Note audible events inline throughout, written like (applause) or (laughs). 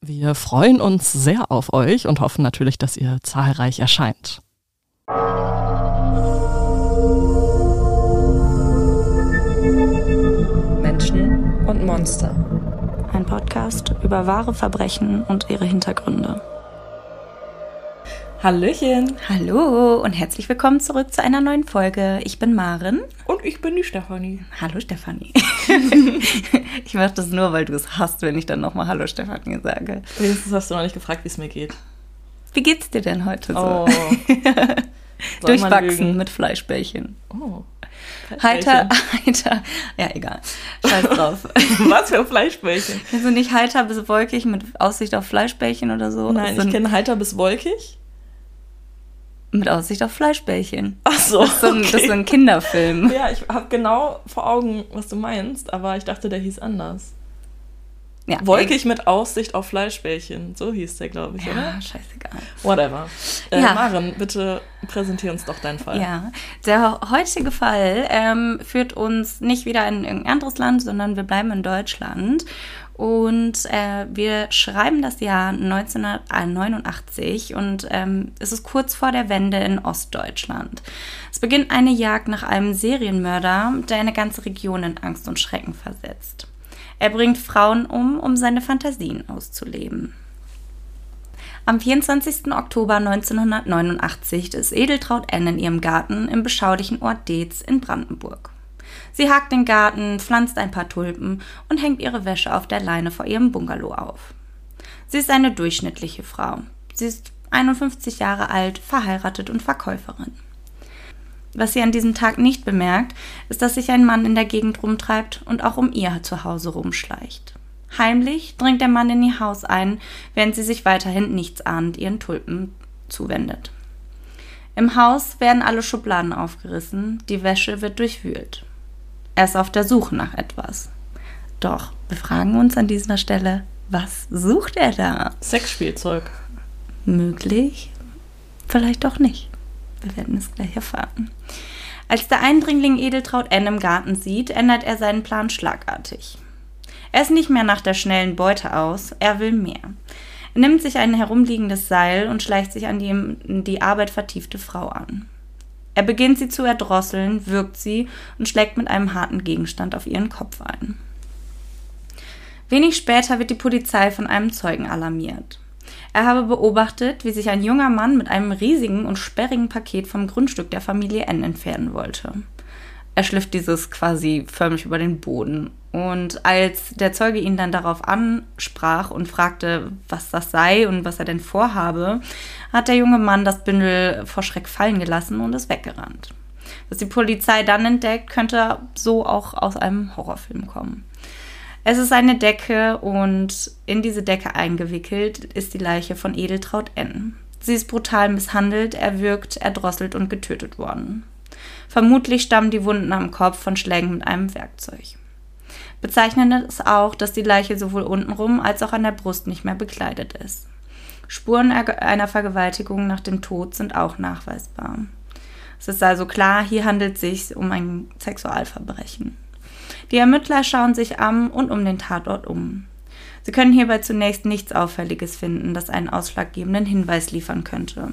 Wir freuen uns sehr auf euch und hoffen natürlich, dass ihr zahlreich erscheint. Menschen und Monster. Ein Podcast über wahre Verbrechen und ihre Hintergründe. Hallöchen. Hallo und herzlich willkommen zurück zu einer neuen Folge. Ich bin Maren. Und ich bin die Stefanie. Hallo Stefanie. (laughs) ich mache das nur, weil du es hast, wenn ich dann nochmal Hallo Stefanie sage. Wenigstens hast du noch nicht gefragt, wie es mir geht. Wie geht's dir denn heute so? Oh. (laughs) Durchwachsen mit Fleischbällchen. Oh. Heiter, (laughs) heiter. Ja, egal. Scheiß drauf. Was für Fleischbällchen? Also nicht heiter bis wolkig mit Aussicht auf Fleischbällchen oder so. Nein, ich kenne heiter bis wolkig. Mit Aussicht auf Fleischbällchen. Ach so. Das ist so ein, okay. das ist so ein Kinderfilm. Ja, ich habe genau vor Augen, was du meinst, aber ich dachte, der hieß anders. Ja, Wolkig mit Aussicht auf Fleischbällchen. So hieß der, glaube ich, Ja, oder? scheißegal. Whatever. Äh, Ja. Maren, bitte präsentier uns doch deinen Fall. Ja, der heutige Fall ähm, führt uns nicht wieder in irgendein anderes Land, sondern wir bleiben in Deutschland. Und äh, wir schreiben das Jahr 1989 und ähm, es ist kurz vor der Wende in Ostdeutschland. Es beginnt eine Jagd nach einem Serienmörder, der eine ganze Region in Angst und Schrecken versetzt. Er bringt Frauen um, um seine Fantasien auszuleben. Am 24. Oktober 1989 ist Edeltraut N in ihrem Garten im beschaulichen Ort Deetz in Brandenburg. Sie hakt den Garten, pflanzt ein paar Tulpen und hängt ihre Wäsche auf der Leine vor ihrem Bungalow auf. Sie ist eine durchschnittliche Frau. Sie ist 51 Jahre alt, verheiratet und Verkäuferin. Was sie an diesem Tag nicht bemerkt, ist, dass sich ein Mann in der Gegend rumtreibt und auch um ihr Zuhause rumschleicht. Heimlich dringt der Mann in ihr Haus ein, während sie sich weiterhin nichtsahnend ihren Tulpen zuwendet. Im Haus werden alle Schubladen aufgerissen, die Wäsche wird durchwühlt. Er ist auf der Suche nach etwas. Doch wir fragen uns an dieser Stelle, was sucht er da? Sexspielzeug. Möglich, vielleicht auch nicht. Wir werden es gleich erfahren. Als der Eindringling Edeltraut N im Garten sieht, ändert er seinen Plan schlagartig. Er ist nicht mehr nach der schnellen Beute aus, er will mehr. Er nimmt sich ein herumliegendes Seil und schleicht sich an die die Arbeit vertiefte Frau an. Er beginnt sie zu erdrosseln, wirkt sie und schlägt mit einem harten Gegenstand auf ihren Kopf ein. Wenig später wird die Polizei von einem Zeugen alarmiert. Er habe beobachtet, wie sich ein junger Mann mit einem riesigen und sperrigen Paket vom Grundstück der Familie N entfernen wollte. Er schlifft dieses quasi förmlich über den Boden. Und als der Zeuge ihn dann darauf ansprach und fragte, was das sei und was er denn vorhabe, hat der junge Mann das Bündel vor Schreck fallen gelassen und ist weggerannt. Was die Polizei dann entdeckt, könnte so auch aus einem Horrorfilm kommen. Es ist eine Decke und in diese Decke eingewickelt ist die Leiche von Edeltraut N. Sie ist brutal misshandelt, erwürgt, erdrosselt und getötet worden. Vermutlich stammen die Wunden am Kopf von Schlägen mit einem Werkzeug. Bezeichnend ist auch, dass die Leiche sowohl untenrum als auch an der Brust nicht mehr bekleidet ist. Spuren einer Vergewaltigung nach dem Tod sind auch nachweisbar. Es ist also klar, hier handelt es sich um ein Sexualverbrechen. Die Ermittler schauen sich am und um den Tatort um. Sie können hierbei zunächst nichts Auffälliges finden, das einen ausschlaggebenden Hinweis liefern könnte.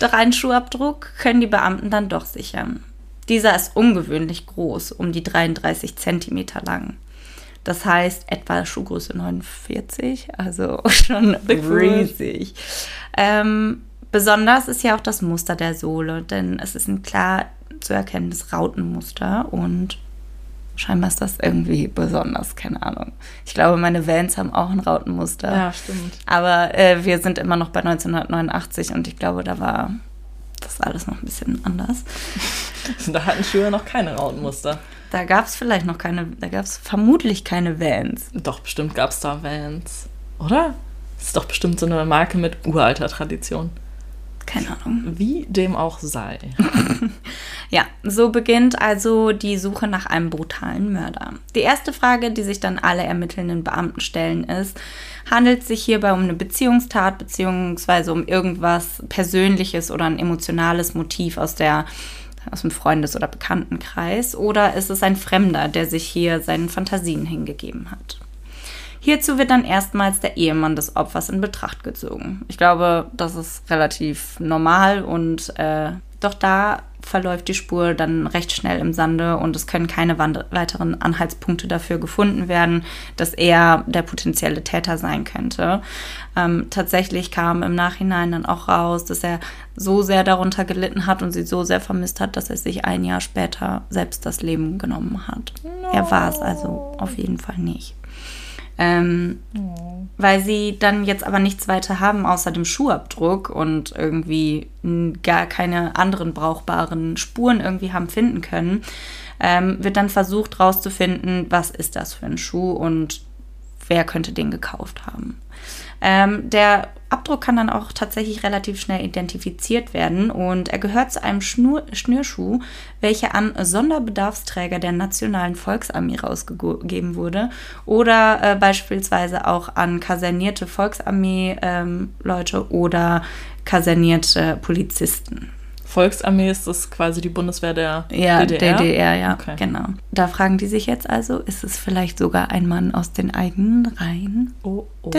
Doch einen Schuhabdruck können die Beamten dann doch sichern. Dieser ist ungewöhnlich groß, um die 33 Zentimeter lang. Das heißt etwa Schuhgröße 49, also (laughs) schon riesig. Ähm, besonders ist ja auch das Muster der Sohle, denn es ist ein klar zu erkennendes Rautenmuster und scheinbar ist das irgendwie besonders, keine Ahnung. Ich glaube, meine Vans haben auch ein Rautenmuster. Ja, stimmt. Aber äh, wir sind immer noch bei 1989 und ich glaube, da war das alles noch ein bisschen anders. (laughs) Da hatten Schuhe noch keine Rautenmuster. Da gab es vielleicht noch keine, da gab es vermutlich keine Vans. Doch, bestimmt gab es da Vans. Oder? Das ist doch bestimmt so eine Marke mit uralter Tradition. Keine Ahnung. Wie dem auch sei. (laughs) Ja, so beginnt also die Suche nach einem brutalen Mörder. Die erste Frage, die sich dann alle ermittelnden Beamten stellen, ist, handelt es sich hierbei um eine Beziehungstat beziehungsweise um irgendwas Persönliches oder ein emotionales Motiv aus der aus dem Freundes- oder Bekanntenkreis oder ist es ein Fremder, der sich hier seinen Fantasien hingegeben hat? Hierzu wird dann erstmals der Ehemann des Opfers in Betracht gezogen. Ich glaube, das ist relativ normal und äh, doch da verläuft die Spur dann recht schnell im Sande und es können keine weiteren Anhaltspunkte dafür gefunden werden, dass er der potenzielle Täter sein könnte. Ähm, tatsächlich kam im Nachhinein dann auch raus, dass er so sehr darunter gelitten hat und sie so sehr vermisst hat, dass er sich ein Jahr später selbst das Leben genommen hat. No. Er war es also auf jeden Fall nicht. Ähm, oh. Weil sie dann jetzt aber nichts weiter haben außer dem Schuhabdruck und irgendwie gar keine anderen brauchbaren Spuren irgendwie haben finden können, ähm, wird dann versucht herauszufinden, was ist das für ein Schuh und wer könnte den gekauft haben. Ähm, der Abdruck kann dann auch tatsächlich relativ schnell identifiziert werden und er gehört zu einem Schnur Schnürschuh, welcher an Sonderbedarfsträger der Nationalen Volksarmee rausgegeben wurde oder äh, beispielsweise auch an kasernierte Volksarmee-Leute ähm, oder kasernierte Polizisten. Volksarmee ist das quasi die Bundeswehr der ja, DDR? DDR, ja, okay. genau. Da fragen die sich jetzt also, ist es vielleicht sogar ein Mann aus den eigenen Reihen? Oh, oh.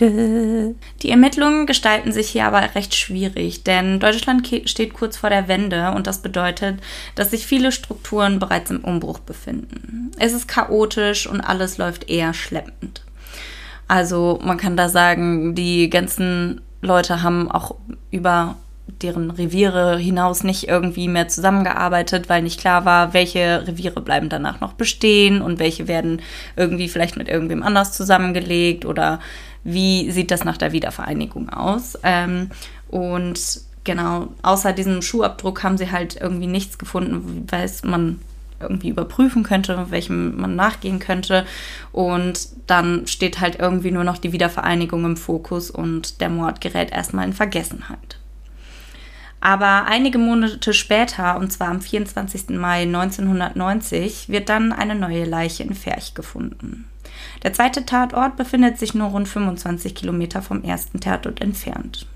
Die Ermittlungen gestalten sich hier aber recht schwierig, denn Deutschland steht kurz vor der Wende und das bedeutet, dass sich viele Strukturen bereits im Umbruch befinden. Es ist chaotisch und alles läuft eher schleppend. Also man kann da sagen, die ganzen Leute haben auch über deren Reviere hinaus nicht irgendwie mehr zusammengearbeitet, weil nicht klar war, welche Reviere bleiben danach noch bestehen und welche werden irgendwie vielleicht mit irgendwem anders zusammengelegt oder wie sieht das nach der Wiedervereinigung aus. Ähm, und genau, außer diesem Schuhabdruck haben sie halt irgendwie nichts gefunden, weil man irgendwie überprüfen könnte, welchem man nachgehen könnte. Und dann steht halt irgendwie nur noch die Wiedervereinigung im Fokus und der Mord gerät erstmal in Vergessenheit. Aber einige Monate später, und zwar am 24. Mai 1990, wird dann eine neue Leiche in Ferch gefunden. Der zweite Tatort befindet sich nur rund 25 Kilometer vom ersten Tatort entfernt.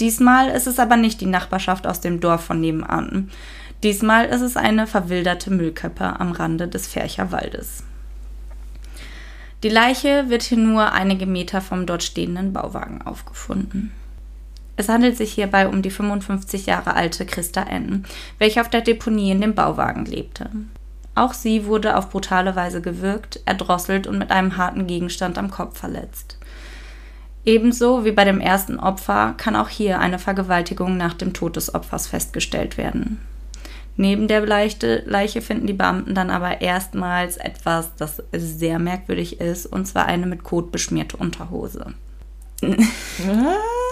Diesmal ist es aber nicht die Nachbarschaft aus dem Dorf von nebenan. Diesmal ist es eine verwilderte Müllkippe am Rande des Fercher Waldes. Die Leiche wird hier nur einige Meter vom dort stehenden Bauwagen aufgefunden. Es handelt sich hierbei um die 55 Jahre alte Christa N., welche auf der Deponie in dem Bauwagen lebte. Auch sie wurde auf brutale Weise gewürgt, erdrosselt und mit einem harten Gegenstand am Kopf verletzt. Ebenso wie bei dem ersten Opfer kann auch hier eine Vergewaltigung nach dem Tod des Opfers festgestellt werden. Neben der Leiche, Leiche finden die Beamten dann aber erstmals etwas, das sehr merkwürdig ist, und zwar eine mit Kot beschmierte Unterhose. (laughs) (laughs)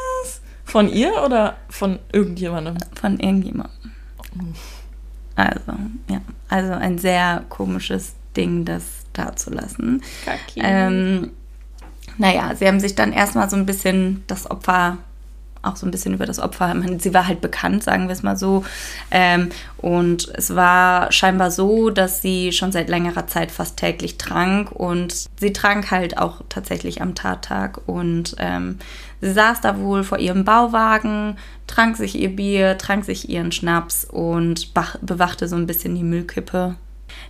Von ihr oder von irgendjemandem? Von irgendjemandem. Also, ja. Also ein sehr komisches Ding, das dazulassen. Kaki. Ähm, naja, sie haben sich dann erstmal so ein bisschen das Opfer auch so ein bisschen über das Opfer. Sie war halt bekannt, sagen wir es mal so. Ähm, und es war scheinbar so, dass sie schon seit längerer Zeit fast täglich trank und sie trank halt auch tatsächlich am Tattag. Und ähm, sie saß da wohl vor ihrem Bauwagen, trank sich ihr Bier, trank sich ihren Schnaps und bewachte so ein bisschen die Müllkippe.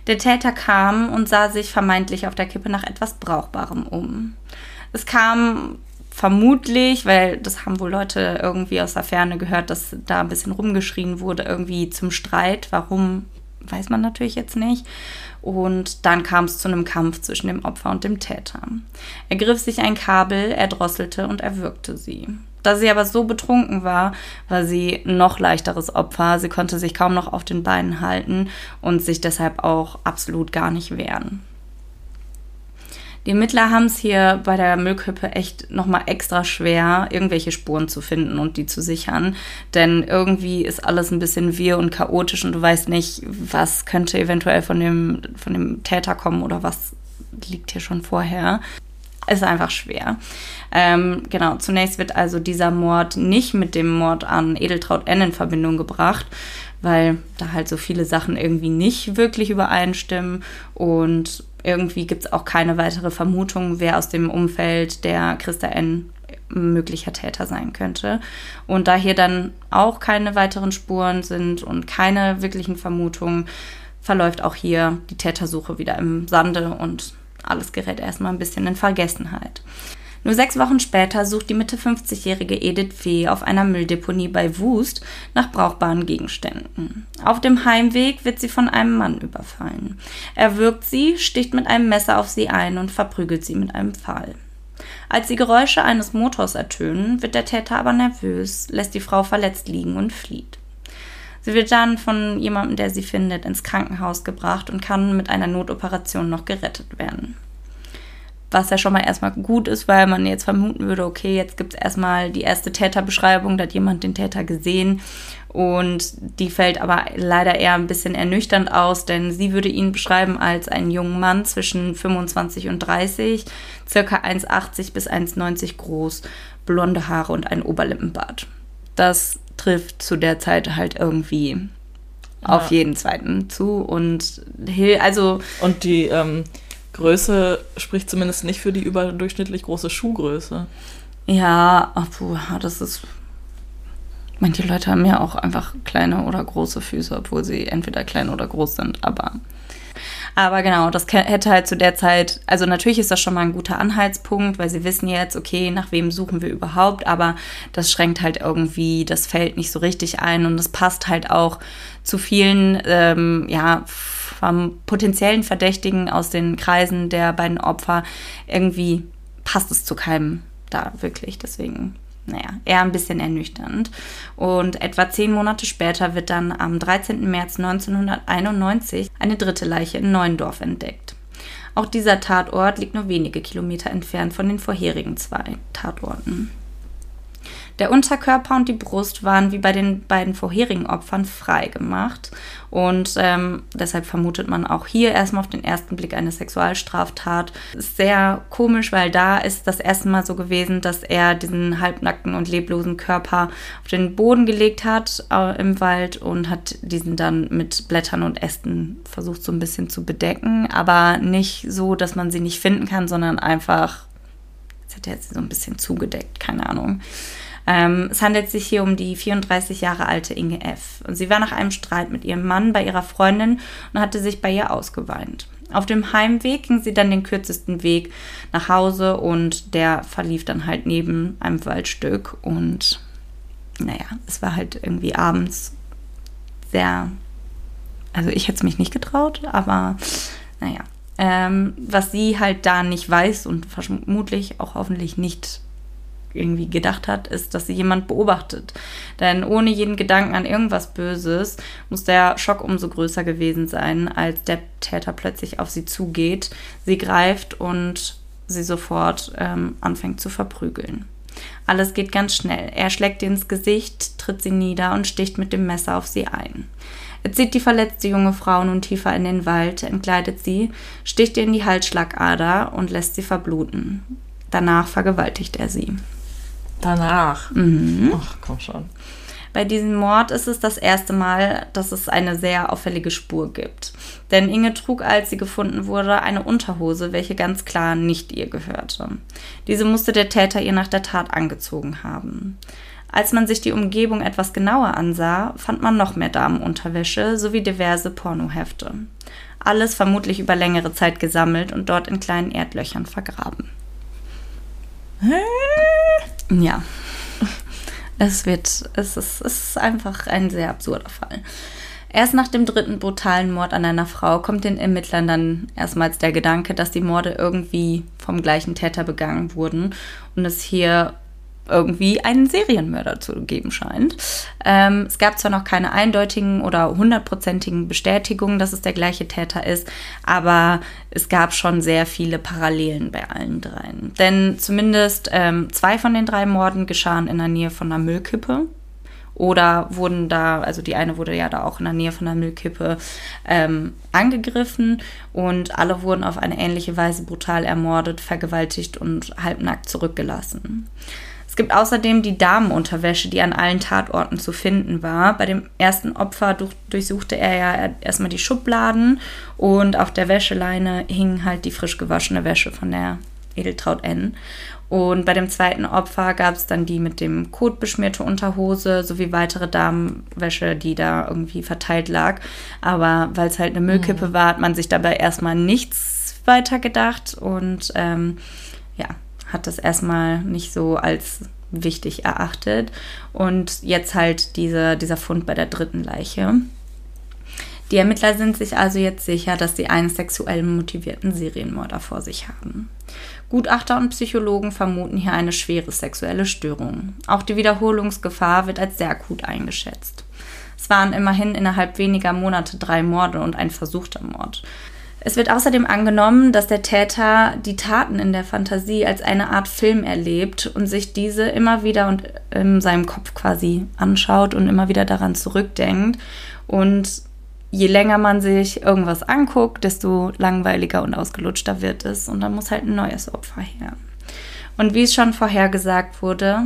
Der Täter kam und sah sich vermeintlich auf der Kippe nach etwas Brauchbarem um. Es kam vermutlich, weil das haben wohl Leute irgendwie aus der Ferne gehört, dass da ein bisschen rumgeschrien wurde, irgendwie zum Streit. Warum, weiß man natürlich jetzt nicht. Und dann kam es zu einem Kampf zwischen dem Opfer und dem Täter. Er griff sich ein Kabel, er drosselte und erwürgte sie. Da sie aber so betrunken war, war sie noch leichteres Opfer. Sie konnte sich kaum noch auf den Beinen halten und sich deshalb auch absolut gar nicht wehren. Die Ermittler haben es hier bei der Müllkippe echt nochmal extra schwer, irgendwelche Spuren zu finden und die zu sichern. Denn irgendwie ist alles ein bisschen wirr und chaotisch und du weißt nicht, was könnte eventuell von dem, von dem Täter kommen oder was liegt hier schon vorher. ist einfach schwer. Ähm, genau, zunächst wird also dieser Mord nicht mit dem Mord an Edeltraut N in Verbindung gebracht, weil da halt so viele Sachen irgendwie nicht wirklich übereinstimmen und irgendwie gibt es auch keine weitere Vermutung, wer aus dem Umfeld der Christa N möglicher Täter sein könnte. Und da hier dann auch keine weiteren Spuren sind und keine wirklichen Vermutungen, verläuft auch hier die Tätersuche wieder im Sande und alles gerät erstmal ein bisschen in Vergessenheit. Nur sechs Wochen später sucht die Mitte 50-jährige Edith Fee auf einer Mülldeponie bei Wust nach brauchbaren Gegenständen. Auf dem Heimweg wird sie von einem Mann überfallen. Er wirkt sie, sticht mit einem Messer auf sie ein und verprügelt sie mit einem Pfahl. Als die Geräusche eines Motors ertönen, wird der Täter aber nervös, lässt die Frau verletzt liegen und flieht. Sie wird dann von jemandem, der sie findet, ins Krankenhaus gebracht und kann mit einer Notoperation noch gerettet werden. Was ja schon mal erstmal gut ist, weil man jetzt vermuten würde, okay, jetzt gibt es erstmal die erste Täterbeschreibung, da hat jemand den Täter gesehen und die fällt aber leider eher ein bisschen ernüchternd aus, denn sie würde ihn beschreiben als einen jungen Mann zwischen 25 und 30, circa 1,80 bis 1,90 groß, blonde Haare und ein Oberlippenbart. Das trifft zu der Zeit halt irgendwie ja. auf jeden zweiten zu und also und die ähm, Größe spricht zumindest nicht für die überdurchschnittlich große Schuhgröße. Ja, oh, das ist Manche Leute haben ja auch einfach kleine oder große Füße, obwohl sie entweder klein oder groß sind, aber. Aber genau, das hätte halt zu der Zeit, also natürlich ist das schon mal ein guter Anhaltspunkt, weil sie wissen jetzt, okay, nach wem suchen wir überhaupt, aber das schränkt halt irgendwie das Feld nicht so richtig ein und es passt halt auch zu vielen, ähm, ja, vom potenziellen Verdächtigen aus den Kreisen der beiden Opfer. Irgendwie passt es zu keinem da wirklich, deswegen naja, eher ein bisschen ernüchternd. Und etwa zehn Monate später wird dann am 13. März 1991 eine dritte Leiche in Neuendorf entdeckt. Auch dieser Tatort liegt nur wenige Kilometer entfernt von den vorherigen zwei Tatorten. Der Unterkörper und die Brust waren wie bei den beiden vorherigen Opfern frei gemacht und ähm, deshalb vermutet man auch hier erstmal auf den ersten Blick eine Sexualstraftat. Ist sehr komisch, weil da ist das erste Mal so gewesen, dass er diesen halbnackten und leblosen Körper auf den Boden gelegt hat äh, im Wald und hat diesen dann mit Blättern und Ästen versucht so ein bisschen zu bedecken, aber nicht so, dass man sie nicht finden kann, sondern einfach, jetzt hat er jetzt so ein bisschen zugedeckt, keine Ahnung. Ähm, es handelt sich hier um die 34 Jahre alte Inge F. Und sie war nach einem Streit mit ihrem Mann bei ihrer Freundin und hatte sich bei ihr ausgeweint. Auf dem Heimweg ging sie dann den kürzesten Weg nach Hause und der verlief dann halt neben einem Waldstück und naja, es war halt irgendwie abends sehr, also ich hätte es mich nicht getraut, aber naja, ähm, was sie halt da nicht weiß und vermutlich auch hoffentlich nicht irgendwie gedacht hat, ist, dass sie jemand beobachtet. Denn ohne jeden Gedanken an irgendwas Böses muss der Schock umso größer gewesen sein, als der Täter plötzlich auf sie zugeht, sie greift und sie sofort ähm, anfängt zu verprügeln. Alles geht ganz schnell. Er schlägt ihr ins Gesicht, tritt sie nieder und sticht mit dem Messer auf sie ein. Er zieht die verletzte junge Frau nun tiefer in den Wald, entkleidet sie, sticht ihr in die Halsschlagader und lässt sie verbluten. Danach vergewaltigt er sie. Danach. Mhm. Ach, komm schon. Bei diesem Mord ist es das erste Mal, dass es eine sehr auffällige Spur gibt. Denn Inge trug, als sie gefunden wurde, eine Unterhose, welche ganz klar nicht ihr gehörte. Diese musste der Täter ihr nach der Tat angezogen haben. Als man sich die Umgebung etwas genauer ansah, fand man noch mehr Damenunterwäsche sowie diverse Pornohefte. Alles vermutlich über längere Zeit gesammelt und dort in kleinen Erdlöchern vergraben. Ja. Es wird, es ist, es ist einfach ein sehr absurder Fall. Erst nach dem dritten brutalen Mord an einer Frau kommt den Ermittlern dann erstmals der Gedanke, dass die Morde irgendwie vom gleichen Täter begangen wurden und es hier irgendwie einen Serienmörder zu geben scheint. Ähm, es gab zwar noch keine eindeutigen oder hundertprozentigen Bestätigungen, dass es der gleiche Täter ist, aber es gab schon sehr viele Parallelen bei allen dreien. Denn zumindest ähm, zwei von den drei Morden geschahen in der Nähe von einer Müllkippe oder wurden da, also die eine wurde ja da auch in der Nähe von der Müllkippe ähm, angegriffen und alle wurden auf eine ähnliche Weise brutal ermordet, vergewaltigt und halbnackt zurückgelassen. Es gibt außerdem die Damenunterwäsche, die an allen Tatorten zu finden war. Bei dem ersten Opfer durch, durchsuchte er ja erstmal die Schubladen und auf der Wäscheleine hing halt die frisch gewaschene Wäsche von der Edeltraut N. Und bei dem zweiten Opfer gab es dann die mit dem Kot beschmierte Unterhose sowie weitere Damenwäsche, die da irgendwie verteilt lag. Aber weil es halt eine Müllkippe mhm. war, hat man sich dabei erstmal nichts weiter gedacht und ähm, ja, hat das erstmal nicht so als wichtig erachtet. Und jetzt halt diese, dieser Fund bei der dritten Leiche. Die Ermittler sind sich also jetzt sicher, dass sie einen sexuell motivierten Serienmörder vor sich haben. Gutachter und Psychologen vermuten hier eine schwere sexuelle Störung. Auch die Wiederholungsgefahr wird als sehr gut eingeschätzt. Es waren immerhin innerhalb weniger Monate drei Morde und ein versuchter Mord. Es wird außerdem angenommen, dass der Täter die Taten in der Fantasie als eine Art Film erlebt und sich diese immer wieder und in seinem Kopf quasi anschaut und immer wieder daran zurückdenkt. Und je länger man sich irgendwas anguckt, desto langweiliger und ausgelutschter wird es. Und dann muss halt ein neues Opfer her. Und wie es schon vorhergesagt wurde,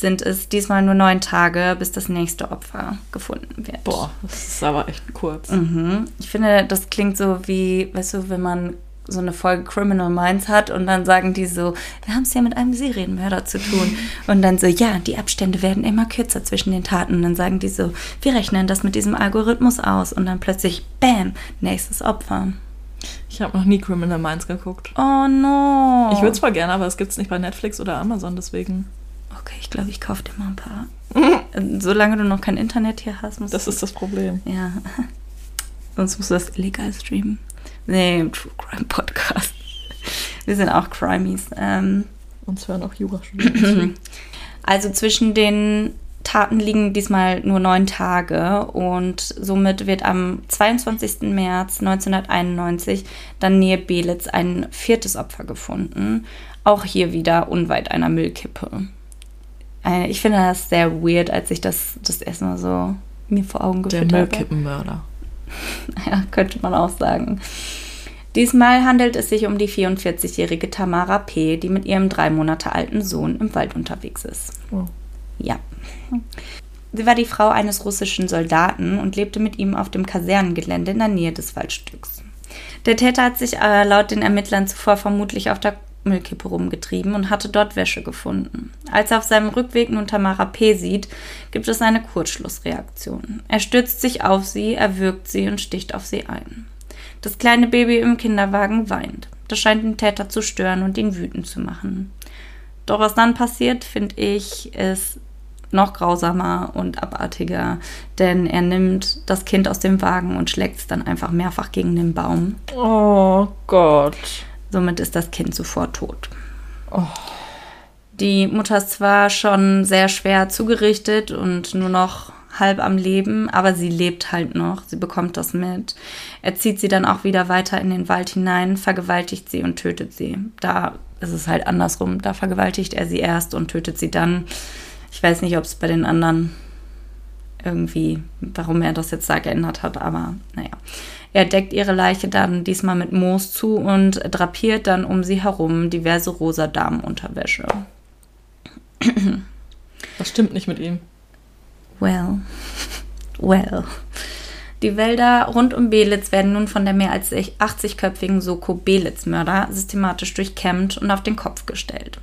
sind es diesmal nur neun Tage, bis das nächste Opfer gefunden wird. Boah, das ist aber echt kurz. Mhm. Ich finde, das klingt so wie, weißt du, wenn man so eine Folge Criminal Minds hat und dann sagen die so, wir haben es ja mit einem Serienmörder zu tun. Und dann so, ja, die Abstände werden immer kürzer zwischen den Taten. Und dann sagen die so, wir rechnen das mit diesem Algorithmus aus. Und dann plötzlich, bam, nächstes Opfer. Ich habe noch nie Criminal Minds geguckt. Oh no. Ich würde es zwar gerne, aber es gibt es nicht bei Netflix oder Amazon, deswegen. Okay, ich glaube, ich kaufe dir mal ein paar. (laughs) Solange du noch kein Internet hier hast, musst Das ist das Problem. Ja. (laughs) Sonst musst du das illegal streamen. Nee, True Crime Podcast. Wir sind auch Crimies. Ähm, Uns hören auch jura (clears throat) Also zwischen den Taten liegen diesmal nur neun Tage und somit wird am 22. März 1991 dann nähe Belitz ein viertes Opfer gefunden. Auch hier wieder unweit einer Müllkippe. Äh, ich finde das sehr weird, als ich das das erste Mal so mir vor Augen geführt habe. Der Müllkippenmörder. (laughs) ja, könnte man auch sagen. Diesmal handelt es sich um die 44-jährige Tamara P., die mit ihrem drei Monate alten Sohn im Wald unterwegs ist. Oh. Ja. Sie war die Frau eines russischen Soldaten und lebte mit ihm auf dem Kasernengelände in der Nähe des Waldstücks. Der Täter hat sich äh, laut den Ermittlern zuvor vermutlich auf der Müllkippe rumgetrieben und hatte dort Wäsche gefunden. Als er auf seinem Rückweg nun Tamara P. sieht, gibt es eine Kurzschlussreaktion. Er stürzt sich auf sie, erwürgt sie und sticht auf sie ein. Das kleine Baby im Kinderwagen weint. Das scheint den Täter zu stören und ihn wütend zu machen. Doch was dann passiert, finde ich, ist noch grausamer und abartiger, denn er nimmt das Kind aus dem Wagen und schlägt es dann einfach mehrfach gegen den Baum. Oh Gott. Somit ist das Kind sofort tot. Oh. Die Mutter ist zwar schon sehr schwer zugerichtet und nur noch halb am Leben, aber sie lebt halt noch. Sie bekommt das mit. Er zieht sie dann auch wieder weiter in den Wald hinein, vergewaltigt sie und tötet sie. Da ist es halt andersrum. Da vergewaltigt er sie erst und tötet sie dann. Ich weiß nicht, ob es bei den anderen irgendwie, warum er das jetzt da geändert hat, aber naja. Er deckt ihre Leiche dann diesmal mit Moos zu und drapiert dann um sie herum diverse rosa Damenunterwäsche. Was stimmt nicht mit ihm? Well, well. Die Wälder rund um Belitz werden nun von der mehr als 80-köpfigen Soko Belitz-Mörder systematisch durchkämmt und auf den Kopf gestellt.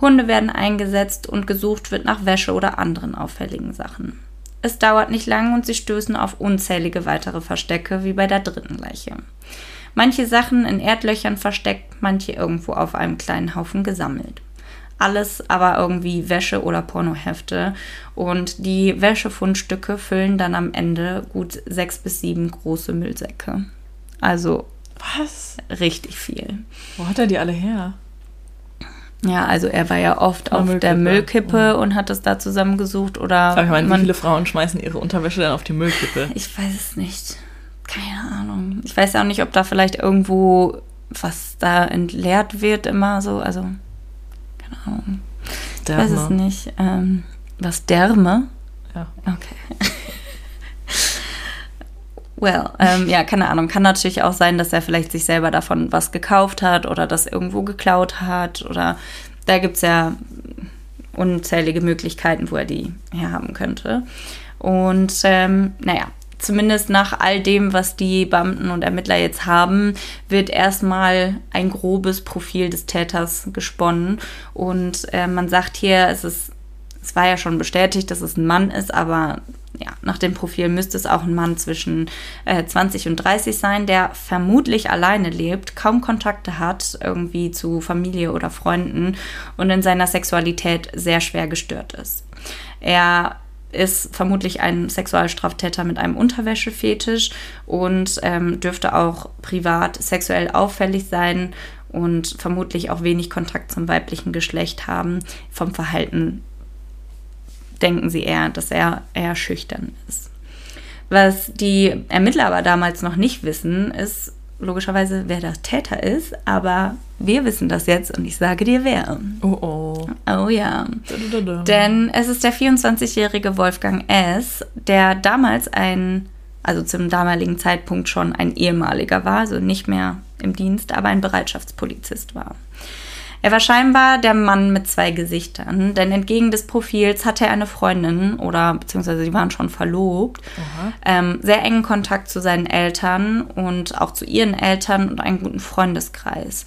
Hunde werden eingesetzt und gesucht wird nach Wäsche oder anderen auffälligen Sachen. Es dauert nicht lang und sie stößen auf unzählige weitere Verstecke, wie bei der dritten Leiche. Manche Sachen in Erdlöchern versteckt, manche irgendwo auf einem kleinen Haufen gesammelt. Alles aber irgendwie Wäsche oder Pornohefte. Und die Wäschefundstücke füllen dann am Ende gut sechs bis sieben große Müllsäcke. Also. Was? Richtig viel. Wo hat er die alle her? Ja, also er war ja oft auf Müllkippe. der Müllkippe mhm. und hat es da zusammengesucht oder. Aber ich meine, wie viele Frauen schmeißen ihre Unterwäsche dann auf die Müllkippe? (laughs) Ich weiß es nicht. Keine Ahnung. Ich weiß auch nicht, ob da vielleicht irgendwo was da entleert wird immer so. Also, keine Ahnung. Derme. Ich weiß es nicht. Ähm, was Derme? Ja. Okay. (laughs) Well, ähm, ja, keine Ahnung. Kann natürlich auch sein, dass er vielleicht sich selber davon was gekauft hat oder das irgendwo geklaut hat. Oder da gibt es ja unzählige Möglichkeiten, wo er die herhaben könnte. Und ähm, naja, zumindest nach all dem, was die Beamten und Ermittler jetzt haben, wird erstmal ein grobes Profil des Täters gesponnen. Und äh, man sagt hier, es ist, es war ja schon bestätigt, dass es ein Mann ist, aber ja, nach dem Profil müsste es auch ein Mann zwischen äh, 20 und 30 sein, der vermutlich alleine lebt, kaum Kontakte hat, irgendwie zu Familie oder Freunden und in seiner Sexualität sehr schwer gestört ist. Er ist vermutlich ein Sexualstraftäter mit einem Unterwäschefetisch und ähm, dürfte auch privat sexuell auffällig sein und vermutlich auch wenig Kontakt zum weiblichen Geschlecht haben. Vom Verhalten denken sie eher, dass er eher schüchtern ist. Was die Ermittler aber damals noch nicht wissen, ist logischerweise, wer der Täter ist, aber wir wissen das jetzt und ich sage dir wer. Oh oh. Oh ja. Denn es ist der 24-jährige Wolfgang S., der damals ein, also zum damaligen Zeitpunkt schon ein ehemaliger war, also nicht mehr im Dienst, aber ein Bereitschaftspolizist war. Er war scheinbar der Mann mit zwei Gesichtern, denn entgegen des Profils hatte er eine Freundin oder beziehungsweise sie waren schon verlobt, ähm, sehr engen Kontakt zu seinen Eltern und auch zu ihren Eltern und einen guten Freundeskreis.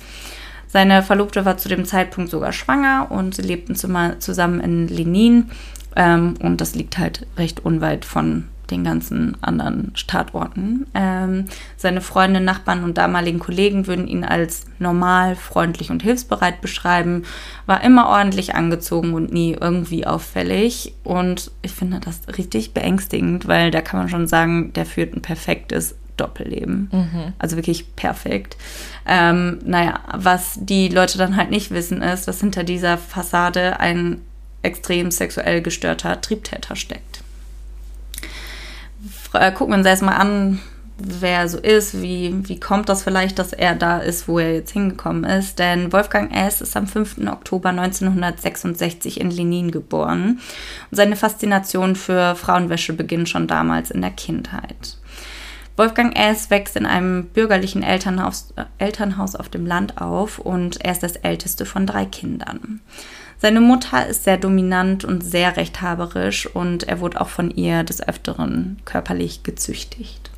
Seine Verlobte war zu dem Zeitpunkt sogar schwanger und sie lebten zusammen in Lenin. Ähm, und das liegt halt recht unweit von den ganzen anderen Startorten. Ähm, seine Freunde, Nachbarn und damaligen Kollegen würden ihn als normal, freundlich und hilfsbereit beschreiben, war immer ordentlich angezogen und nie irgendwie auffällig. Und ich finde das richtig beängstigend, weil da kann man schon sagen, der führt ein perfektes Doppelleben. Mhm. Also wirklich perfekt. Ähm, naja, was die Leute dann halt nicht wissen, ist, dass hinter dieser Fassade ein extrem sexuell gestörter Triebtäter steckt äh, gucken wir uns erstmal an, wer er so ist, wie, wie kommt das vielleicht, dass er da ist, wo er jetzt hingekommen ist. Denn Wolfgang S. ist am 5. Oktober 1966 in Lenin geboren. Und seine Faszination für Frauenwäsche beginnt schon damals in der Kindheit. Wolfgang S. wächst in einem bürgerlichen Elternhaus, äh, Elternhaus auf dem Land auf und er ist das älteste von drei Kindern. Seine Mutter ist sehr dominant und sehr rechthaberisch und er wurde auch von ihr des Öfteren körperlich gezüchtigt.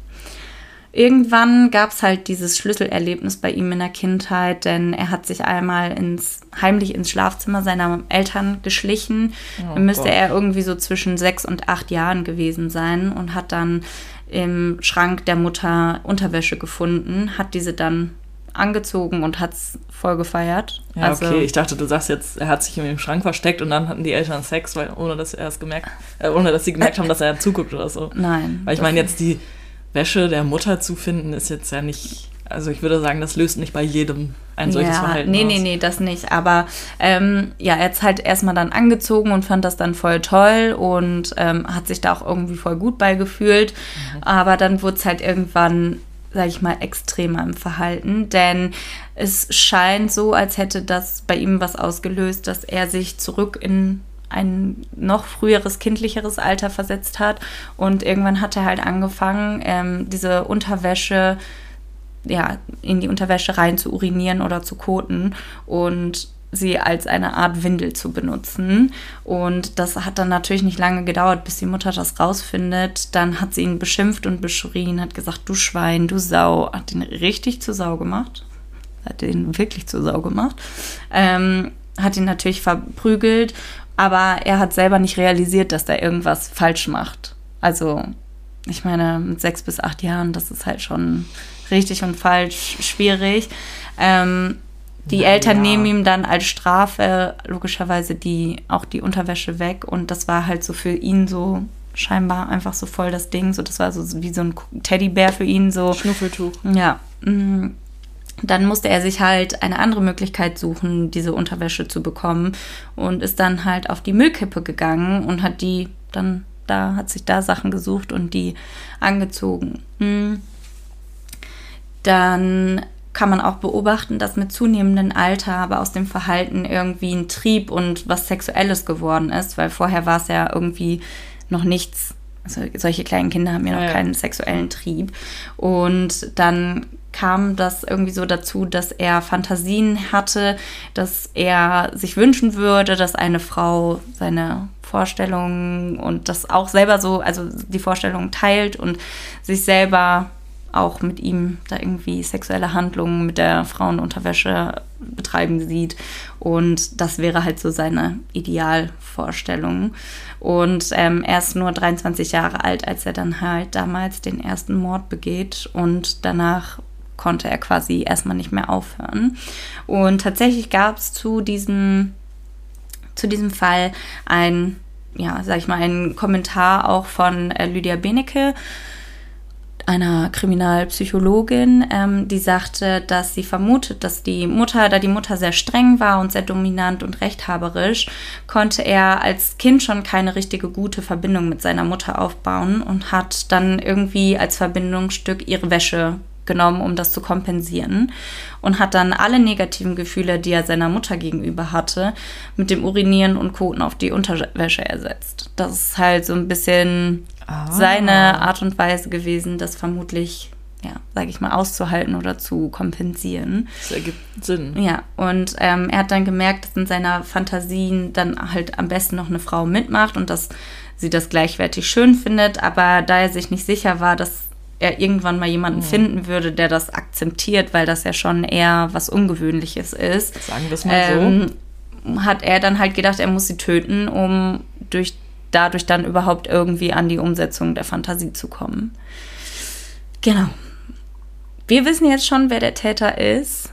Irgendwann gab es halt dieses Schlüsselerlebnis bei ihm in der Kindheit, denn er hat sich einmal ins, heimlich ins Schlafzimmer seiner Eltern geschlichen. Oh, Dann müsste Gott. er irgendwie so zwischen sechs und acht Jahren gewesen sein und hat dann im Schrank der Mutter Unterwäsche gefunden, hat diese dann angezogen und hat es voll gefeiert. Ja, also, okay. Ich dachte, du sagst jetzt, er hat sich in dem Schrank versteckt und dann hatten die Eltern Sex, weil, ohne dass er es gemerkt, äh, ohne dass sie gemerkt haben, dass er zuguckt oder so. Nein. Weil ich meine, jetzt die Wäsche der Mutter zu finden, ist jetzt ja nicht. Also ich würde sagen, das löst nicht bei jedem ein solches ja, Verhalten nee, aus. Nee, nee, das nicht. Aber ähm, ja, er hat es halt erstmal dann angezogen und fand das dann voll toll und ähm, hat sich da auch irgendwie voll gut beigefühlt. Mhm. Aber dann wurde es halt irgendwann sage ich mal, extremer im Verhalten, denn es scheint so, als hätte das bei ihm was ausgelöst, dass er sich zurück in ein noch früheres, kindlicheres Alter versetzt hat. Und irgendwann hat er halt angefangen, ähm, diese Unterwäsche, ja, in die Unterwäsche rein zu urinieren oder zu koten. Und sie als eine Art Windel zu benutzen. Und das hat dann natürlich nicht lange gedauert, bis die Mutter das rausfindet. Dann hat sie ihn beschimpft und beschrien, hat gesagt, du Schwein, du Sau. Hat ihn richtig zur Sau gemacht. Hat ihn wirklich zur Sau gemacht. Ähm, hat ihn natürlich verprügelt, aber er hat selber nicht realisiert, dass er irgendwas falsch macht. Also, ich meine, mit sechs bis acht Jahren, das ist halt schon richtig und falsch schwierig. Ähm, die Eltern ja. nehmen ihm dann als Strafe logischerweise die, auch die Unterwäsche weg und das war halt so für ihn so scheinbar einfach so voll das Ding. So, das war so wie so ein Teddybär für ihn. So. Schnuffeltuch. Ja. Mm. Dann musste er sich halt eine andere Möglichkeit suchen, diese Unterwäsche zu bekommen und ist dann halt auf die Müllkippe gegangen und hat die dann da, hat sich da Sachen gesucht und die angezogen. Mm. Dann kann man auch beobachten, dass mit zunehmendem Alter aber aus dem Verhalten irgendwie ein Trieb und was Sexuelles geworden ist, weil vorher war es ja irgendwie noch nichts also solche kleinen Kinder haben ja noch Ja, keinen sexuellen Trieb. Und dann kam das irgendwie so dazu, dass er Fantasien hatte, dass er sich wünschen würde, dass eine Frau seine Vorstellungen und das auch selber so, also die Vorstellungen teilt und sich selber auch mit ihm da irgendwie sexuelle Handlungen mit der Frauenunterwäsche betreiben sieht. Und das wäre halt so seine Idealvorstellung. Und ähm, er ist nur 23 Jahre alt, als er dann halt damals den ersten Mord begeht. Und danach konnte er quasi erstmal nicht mehr aufhören. Und tatsächlich gab es zu diesem, zu diesem Fall ein, ja, sag ich mal, einen Kommentar auch von äh, Lydia Benecke, einer Kriminalpsychologin, ähm, die sagte, dass sie vermutet, dass die Mutter, da die Mutter sehr streng war und sehr dominant und rechthaberisch, konnte er als Kind schon keine richtige gute Verbindung mit seiner Mutter aufbauen und hat dann irgendwie als Verbindungsstück ihre Wäsche genommen, um das zu kompensieren und hat dann alle negativen Gefühle, die er seiner Mutter gegenüber hatte, mit dem Urinieren und Koten auf die Unterwäsche ersetzt. Das ist halt so ein bisschen Ah. seine Art und Weise gewesen, das vermutlich, ja, sage ich mal, auszuhalten oder zu kompensieren. Das ergibt Sinn. Ja, und ähm, er hat dann gemerkt, dass in seiner Fantasien dann halt am besten noch eine Frau mitmacht und dass sie das gleichwertig schön findet, aber da er sich nicht sicher war, dass er irgendwann mal jemanden finden würde, der das akzeptiert, weil das ja schon eher was Ungewöhnliches ist, Sagen wir es mal so. ähm, hat er dann halt gedacht, er muss sie töten, um durch, dadurch dann überhaupt irgendwie an die Umsetzung der Fantasie zu kommen. Genau. Wir wissen jetzt schon, wer der Täter ist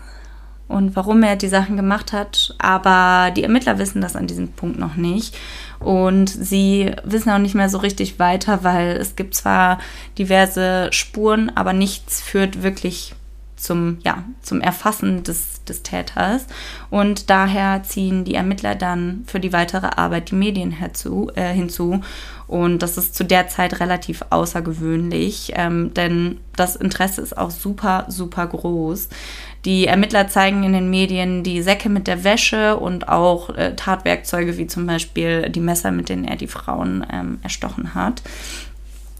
und warum er die Sachen gemacht hat, aber die Ermittler wissen das an diesem Punkt noch nicht. Und sie wissen auch nicht mehr so richtig weiter, weil es gibt zwar diverse Spuren, aber nichts führt wirklich zum, ja, zum Erfassen des, des Täters. Und daher ziehen die Ermittler dann für die weitere Arbeit die Medien herzu, äh, hinzu. Und das ist zu der Zeit relativ außergewöhnlich, ähm, denn das Interesse ist auch super, super groß. Die Ermittler zeigen in den Medien die Säcke mit der Wäsche und auch äh, Tatwerkzeuge wie zum Beispiel die Messer, mit denen er die Frauen ähm, erstochen hat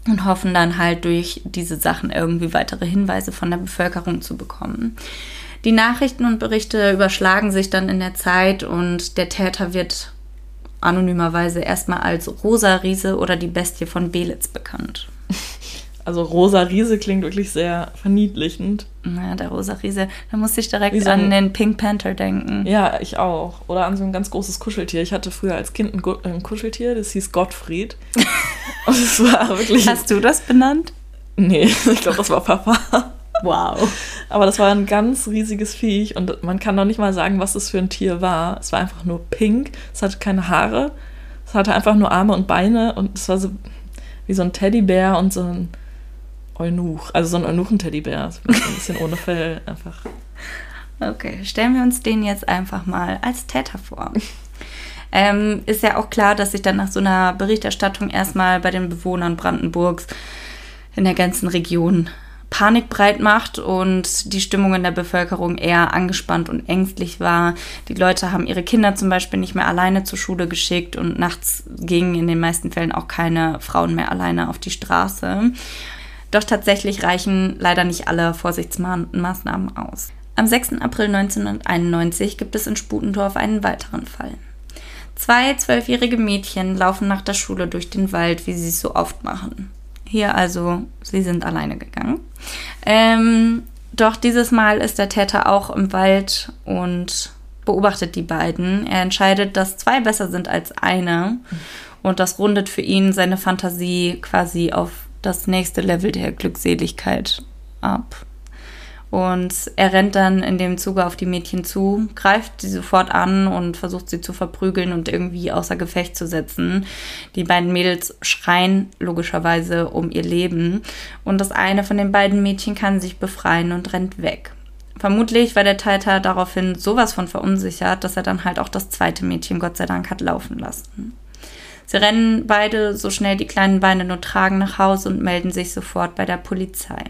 und hoffen dann halt durch diese Sachen irgendwie weitere Hinweise von der Bevölkerung zu bekommen. Die Nachrichten und Berichte überschlagen sich dann in der Zeit und der Täter wird anonymerweise erstmal als Rosa Riese oder die Bestie von Belitz bekannt. (laughs) Also Rosa Riese klingt wirklich sehr verniedlichend. Na, der Rosa Riese, da musste ich direkt so an den Pink Panther denken. Ja, ich auch. Oder an so ein ganz großes Kuscheltier. Ich hatte früher als Kind ein, Gu ein Kuscheltier, das hieß Gottfried. (laughs) Und es war wirklich. Hast du das benannt? Nee, (laughs) ich glaube, das war Papa. Wow. Aber das war ein ganz riesiges Viech und man kann noch nicht mal sagen, was das für ein Tier war. Es war einfach nur pink, es hatte keine Haare, es hatte einfach nur Arme und Beine und es war so wie so ein Teddybär und so ein Eunuch. Also so ein Eunuchen-Teddybär, ein bisschen ohne Fell einfach. Okay, stellen wir uns den jetzt einfach mal als Täter vor. Ähm, ist ja auch klar, dass sich dann nach so einer Berichterstattung erstmal bei den Bewohnern Brandenburgs in der ganzen Region Panik breit macht und die Stimmung in der Bevölkerung eher angespannt und ängstlich war. Die Leute haben ihre Kinder zum Beispiel nicht mehr alleine zur Schule geschickt und nachts gingen in den meisten Fällen auch keine Frauen mehr alleine auf die Straße. Doch tatsächlich reichen leider nicht alle Vorsichtsmaßnahmen aus. Am 6. April 1991 gibt es in Sputendorf einen weiteren Fall. Zwei zwölfjährige Mädchen laufen nach der Schule durch den Wald, wie sie es so oft machen. Hier also, sie sind alleine gegangen. Ähm, doch dieses Mal ist der Täter auch im Wald und beobachtet die beiden. Er entscheidet, dass zwei besser sind als eine. Und das rundet für ihn seine Fantasie quasi auf das nächste Level der Glückseligkeit ab. Und er rennt dann in dem Zuge auf die Mädchen zu, greift sie sofort an und versucht sie zu verprügeln und irgendwie außer Gefecht zu setzen. Die beiden Mädels schreien logischerweise um ihr Leben und das eine von den beiden Mädchen kann sich befreien und rennt weg. Vermutlich war der Täter daraufhin sowas von verunsichert, dass er dann halt auch das zweite Mädchen Gott sei Dank hat laufen lassen. Sie rennen beide so schnell die kleinen Beine nur tragen nach Hause und melden sich sofort bei der Polizei.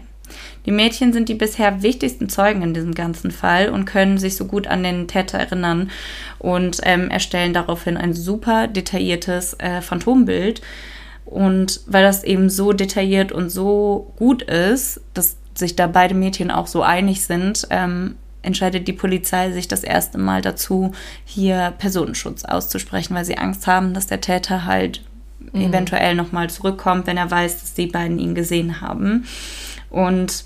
Die Mädchen sind die bisher wichtigsten Zeugen in diesem ganzen Fall und können sich so gut an den Täter erinnern und ähm, erstellen daraufhin ein super detailliertes äh, Phantombild. Und weil das eben so detailliert und so gut ist, dass sich da beide Mädchen auch so einig sind, ähm, entscheidet die Polizei sich das erste Mal dazu, hier Personenschutz auszusprechen, weil sie Angst haben, dass der Täter halt mhm. eventuell nochmal zurückkommt, wenn er weiß, dass die beiden ihn gesehen haben. Und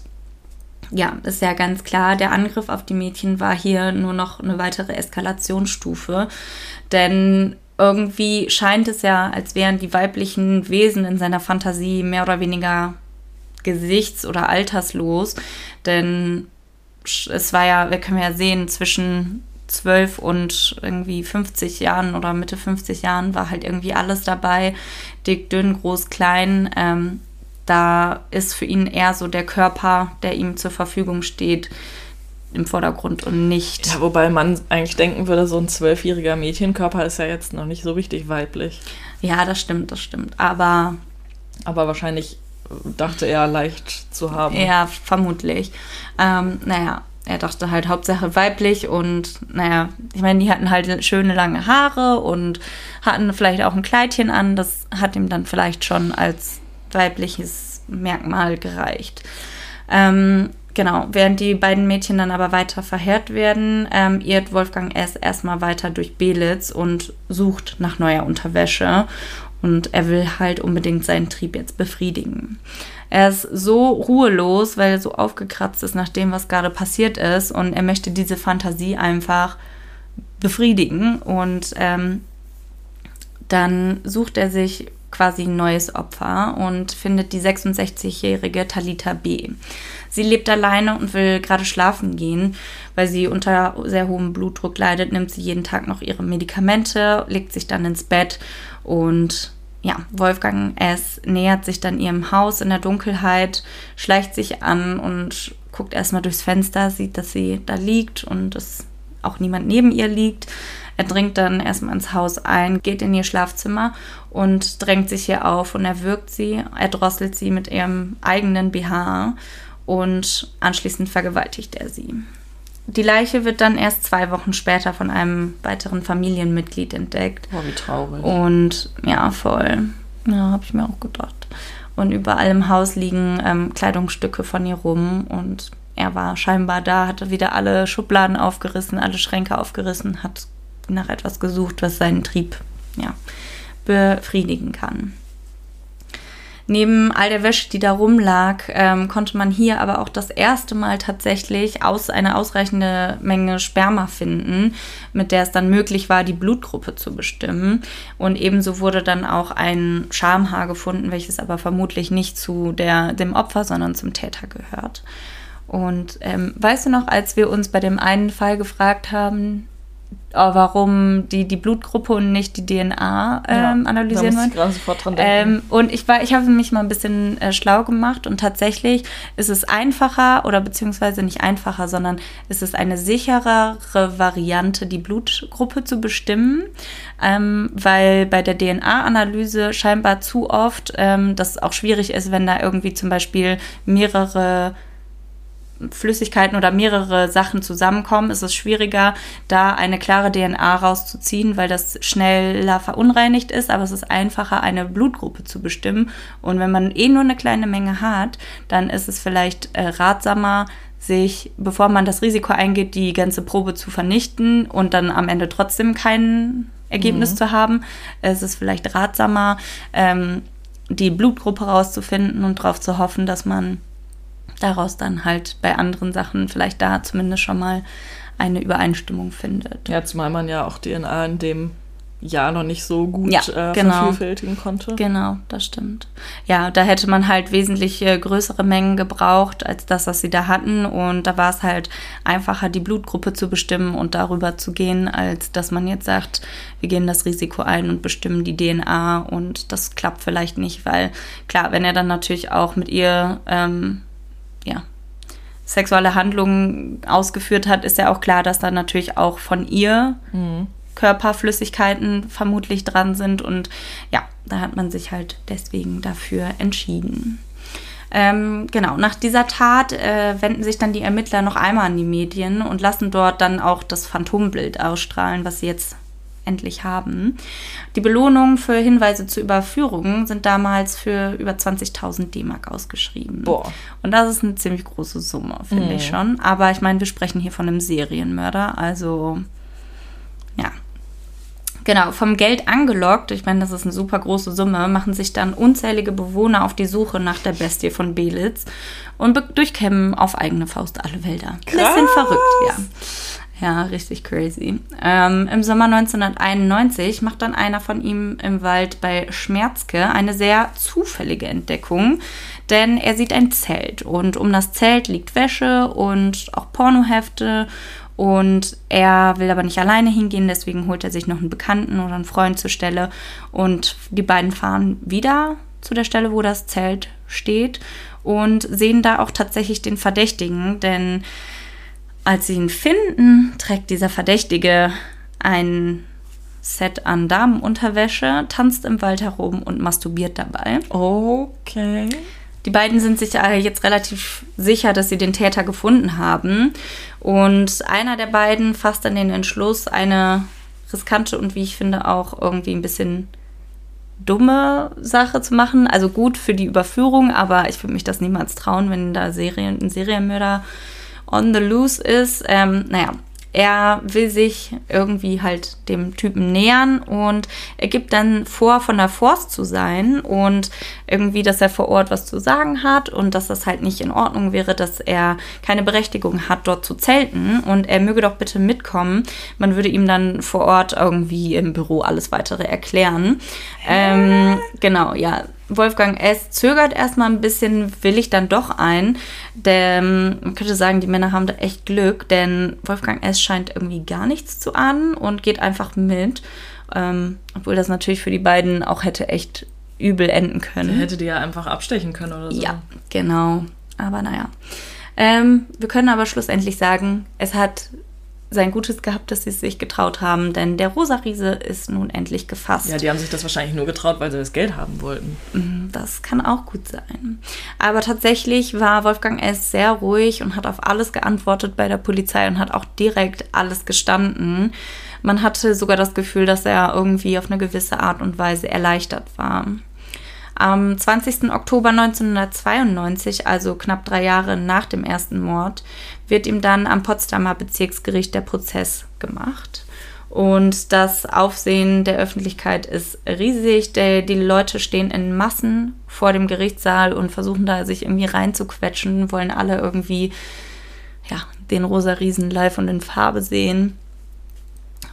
ja, ist ja ganz klar, der Angriff auf die Mädchen war hier nur noch eine weitere Eskalationsstufe. Denn irgendwie scheint es ja, als wären die weiblichen Wesen in seiner Fantasie mehr oder weniger gesichts- oder alterslos. Denn es war ja, wir können ja sehen, zwischen 12 und irgendwie 50 Jahren oder Mitte 50 Jahren war halt irgendwie alles dabei. Dick, dünn, groß, klein. Ähm, da ist für ihn eher so der Körper, der ihm zur Verfügung steht, im Vordergrund und nicht. Ja, wobei man eigentlich denken würde, so ein zwölfjähriger Mädchenkörper ist ja jetzt noch nicht so richtig weiblich. Ja, das stimmt, das stimmt. Aber. Aber wahrscheinlich dachte er leicht zu haben. Ja, vermutlich. Ähm, naja, er dachte halt Hauptsache weiblich und naja, ich meine, die hatten halt schöne lange Haare und hatten vielleicht auch ein Kleidchen an. Das hat ihm dann vielleicht schon als weibliches Merkmal gereicht. Ähm, genau, während die beiden Mädchen dann aber weiter verheert werden, ähm, irrt Wolfgang S. erstmal weiter durch Belitz und sucht nach neuer Unterwäsche. Und er will halt unbedingt seinen Trieb jetzt befriedigen. Er ist so ruhelos, weil er so aufgekratzt ist nach dem, was gerade passiert ist. Und er möchte diese Fantasie einfach befriedigen. Und ähm, dann sucht er sich quasi ein neues Opfer und findet die 66-jährige Talita B. Sie lebt alleine und will gerade schlafen gehen, weil sie unter sehr hohem Blutdruck leidet, nimmt sie jeden Tag noch ihre Medikamente, legt sich dann ins Bett und ja, Wolfgang S. nähert sich dann ihrem Haus in der Dunkelheit, schleicht sich an und guckt erstmal durchs Fenster, sieht, dass sie da liegt und dass auch niemand neben ihr liegt. Er dringt dann erstmal ins Haus ein, geht in ihr Schlafzimmer und drängt sich hier auf und erwürgt sie, erdrosselt sie mit ihrem eigenen BH und anschließend vergewaltigt er sie. Die Leiche wird dann erst zwei Wochen später von einem weiteren Familienmitglied entdeckt. Oh, wie traurig. Und ja, voll. Ja, habe ich mir auch gedacht. Und überall im Haus liegen ähm, Kleidungsstücke von ihr rum und er war scheinbar da, hatte wieder alle Schubladen aufgerissen, alle Schränke aufgerissen, hat nach etwas gesucht, was seinen Trieb ja, befriedigen kann. Neben all der Wäsche, die da rumlag, ähm, konnte man hier aber auch das erste Mal tatsächlich aus, eine ausreichende Menge Sperma finden, mit der es dann möglich war, die Blutgruppe zu bestimmen. Und ebenso wurde dann auch ein Schamhaar gefunden, welches aber vermutlich nicht zu der, dem Opfer, sondern zum Täter gehört. Und ähm, weißt du noch, als wir uns bei dem einen Fall gefragt haben, warum die, die Blutgruppe und nicht die DNA ähm, ja, analysieren wollen. Ich sofort dran denken. Ähm, und ich war, ich habe mich mal ein bisschen äh, schlau gemacht und tatsächlich ist es einfacher oder beziehungsweise nicht einfacher, sondern ist es eine sicherere Variante, die Blutgruppe zu bestimmen, ähm, weil bei der DNA-Analyse scheinbar zu oft ähm, das auch schwierig ist, wenn da irgendwie zum Beispiel mehrere Flüssigkeiten oder mehrere Sachen zusammenkommen, ist es schwieriger, da eine klare DNA rauszuziehen, weil das schneller verunreinigt ist, aber es ist einfacher, eine Blutgruppe zu bestimmen. Und wenn man eh nur eine kleine Menge hat, dann ist es vielleicht äh, ratsamer, sich, bevor man das Risiko eingeht, die ganze Probe zu vernichten und dann am Ende trotzdem kein Ergebnis mhm. zu haben. Es ist vielleicht ratsamer, ähm, die Blutgruppe rauszufinden und darauf zu hoffen, dass man daraus dann halt bei anderen Sachen vielleicht da zumindest schon mal eine Übereinstimmung findet. Ja, zumal man ja auch DNA in dem Jahr noch nicht so gut ja, äh, genau. vervielfältigen konnte. Genau, das stimmt. Ja, da hätte man halt wesentlich äh, größere Mengen gebraucht als das, was sie da hatten. Und da war es halt einfacher, die Blutgruppe zu bestimmen und darüber zu gehen, als dass man jetzt sagt, wir gehen das Risiko ein und bestimmen die DNA. Und das klappt vielleicht nicht, weil klar, wenn er dann natürlich auch mit ihr ähm, ja, sexuelle Handlungen ausgeführt hat, ist ja auch klar, dass da natürlich auch von ihr mhm. Körperflüssigkeiten vermutlich dran sind. Und ja, da hat man sich halt deswegen dafür entschieden. Ähm, genau, nach dieser Tat äh, wenden sich dann die Ermittler noch einmal an die Medien und lassen dort dann auch das Phantombild ausstrahlen, was sie jetzt endlich haben. Die Belohnungen für Hinweise zu Überführungen sind damals für über 20.000 D-Mark ausgeschrieben. Boah. Und das ist eine ziemlich große Summe, finde ich schon. Aber ich meine, wir sprechen hier von einem Serienmörder, also ja. Genau, vom Geld angelockt, ich meine, das ist eine super große Summe, machen sich dann unzählige Bewohner auf die Suche nach der Bestie von Belitz und durchkämmen auf eigene Faust alle Wälder. Ein bisschen verrückt, ja. Ja, richtig crazy. Ähm, Im Sommer 1991 macht dann einer von ihm im Wald bei Schmerzke eine sehr zufällige Entdeckung, denn er sieht ein Zelt und um das Zelt liegt Wäsche und auch Pornohefte und er will aber nicht alleine hingehen, deswegen holt er sich noch einen Bekannten oder einen Freund zur Stelle und die beiden fahren wieder zu der Stelle, wo das Zelt steht und sehen da auch tatsächlich den Verdächtigen, denn als sie ihn finden, trägt dieser Verdächtige ein Set an Damenunterwäsche, tanzt im Wald herum und masturbiert dabei. Okay. Die beiden sind sich jetzt relativ sicher, dass sie den Täter gefunden haben. Und einer der beiden fasst dann den Entschluss, eine riskante und wie ich finde auch irgendwie ein bisschen dumme Sache zu machen. Also gut für die Überführung, aber ich würde mich das niemals trauen, wenn da Serien, ein Serienmörder on the loose ist. Ähm, naja, er will sich irgendwie halt dem Typen nähern und er gibt dann vor, von der Forst zu sein und irgendwie, dass er vor Ort was zu sagen hat und dass das halt nicht in Ordnung wäre, dass er keine Berechtigung hat, dort zu zelten und er möge doch bitte mitkommen. Man würde ihm dann vor Ort irgendwie im Büro alles weitere erklären. Ähm, genau, ja. Wolfgang S. zögert erstmal ein bisschen, will ich dann doch ein. Denn man könnte sagen, die Männer haben da echt Glück, denn Wolfgang S. scheint irgendwie gar nichts zu ahnen und geht einfach mit. Ähm, obwohl das natürlich für die beiden auch hätte echt übel enden Der können. hätte die ja einfach abstechen können oder so. Ja, genau. Aber naja. Ähm, wir können aber schlussendlich sagen, es hat sein Gutes gehabt, dass sie es sich getraut haben, denn der rosa Riese ist nun endlich gefasst. Ja, die haben sich das wahrscheinlich nur getraut, weil sie das Geld haben wollten. Das kann auch gut sein. Aber tatsächlich war Wolfgang S. sehr ruhig und hat auf alles geantwortet bei der Polizei und hat auch direkt alles gestanden. Man hatte sogar das Gefühl, dass er irgendwie auf eine gewisse Art und Weise erleichtert war. Am 20. Oktober 1992, also knapp drei Jahre nach dem ersten Mord, wird ihm dann am Potsdamer Bezirksgericht der Prozess gemacht. Und das Aufsehen der Öffentlichkeit ist riesig. Die Leute stehen in Massen vor dem Gerichtssaal und versuchen da sich irgendwie reinzuquetschen, wollen alle irgendwie ja, den rosa Riesen live und in Farbe sehen.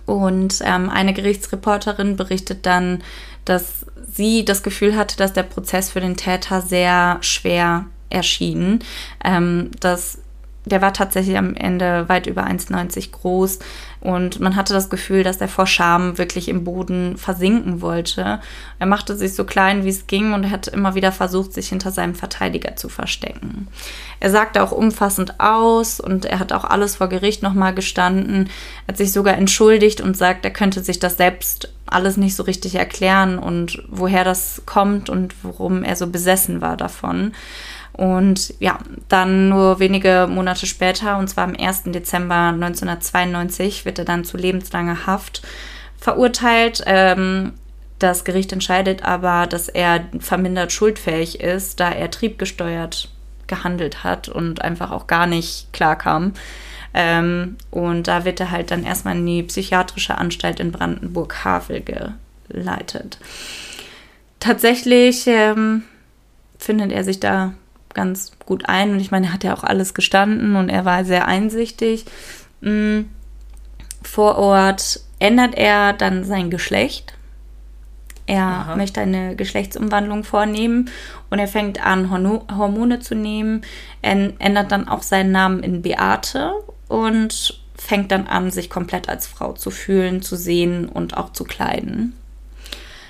Und ähm, eine Gerichtsreporterin berichtet dann, dass sie das Gefühl hatte, dass der Prozess für den Täter sehr schwer erschien. Ähm, dass der war tatsächlich am Ende weit über 1,90 groß und man hatte das Gefühl, dass er vor Scham wirklich im Boden versinken wollte. Er machte sich so klein, wie es ging und hat immer wieder versucht, sich hinter seinem Verteidiger zu verstecken. Er sagte auch umfassend aus und er hat auch alles vor Gericht nochmal gestanden. Hat sich sogar entschuldigt und sagt, er könnte sich das selbst alles nicht so richtig erklären und woher das kommt und worum er so besessen war davon. Und ja, dann nur wenige Monate später, und zwar am 1. Dezember 1992, wird er dann zu lebenslanger Haft verurteilt. Ähm, das Gericht entscheidet aber, dass er vermindert schuldfähig ist, da er triebgesteuert gehandelt hat und einfach auch gar nicht klarkam. Ähm, und da wird er halt dann erstmal in die psychiatrische Anstalt in Brandenburg-Havel geleitet. Tatsächlich ähm, findet er sich da ganz gut ein. Und ich meine, er hat ja auch alles gestanden und er war sehr einsichtig. Mm, Vor Ort ändert er dann sein Geschlecht. Er Aha. möchte eine Geschlechtsumwandlung vornehmen und er fängt an, Hormone zu nehmen. Er ändert dann auch seinen Namen in Beate und fängt dann an, sich komplett als Frau zu fühlen, zu sehen und auch zu kleiden.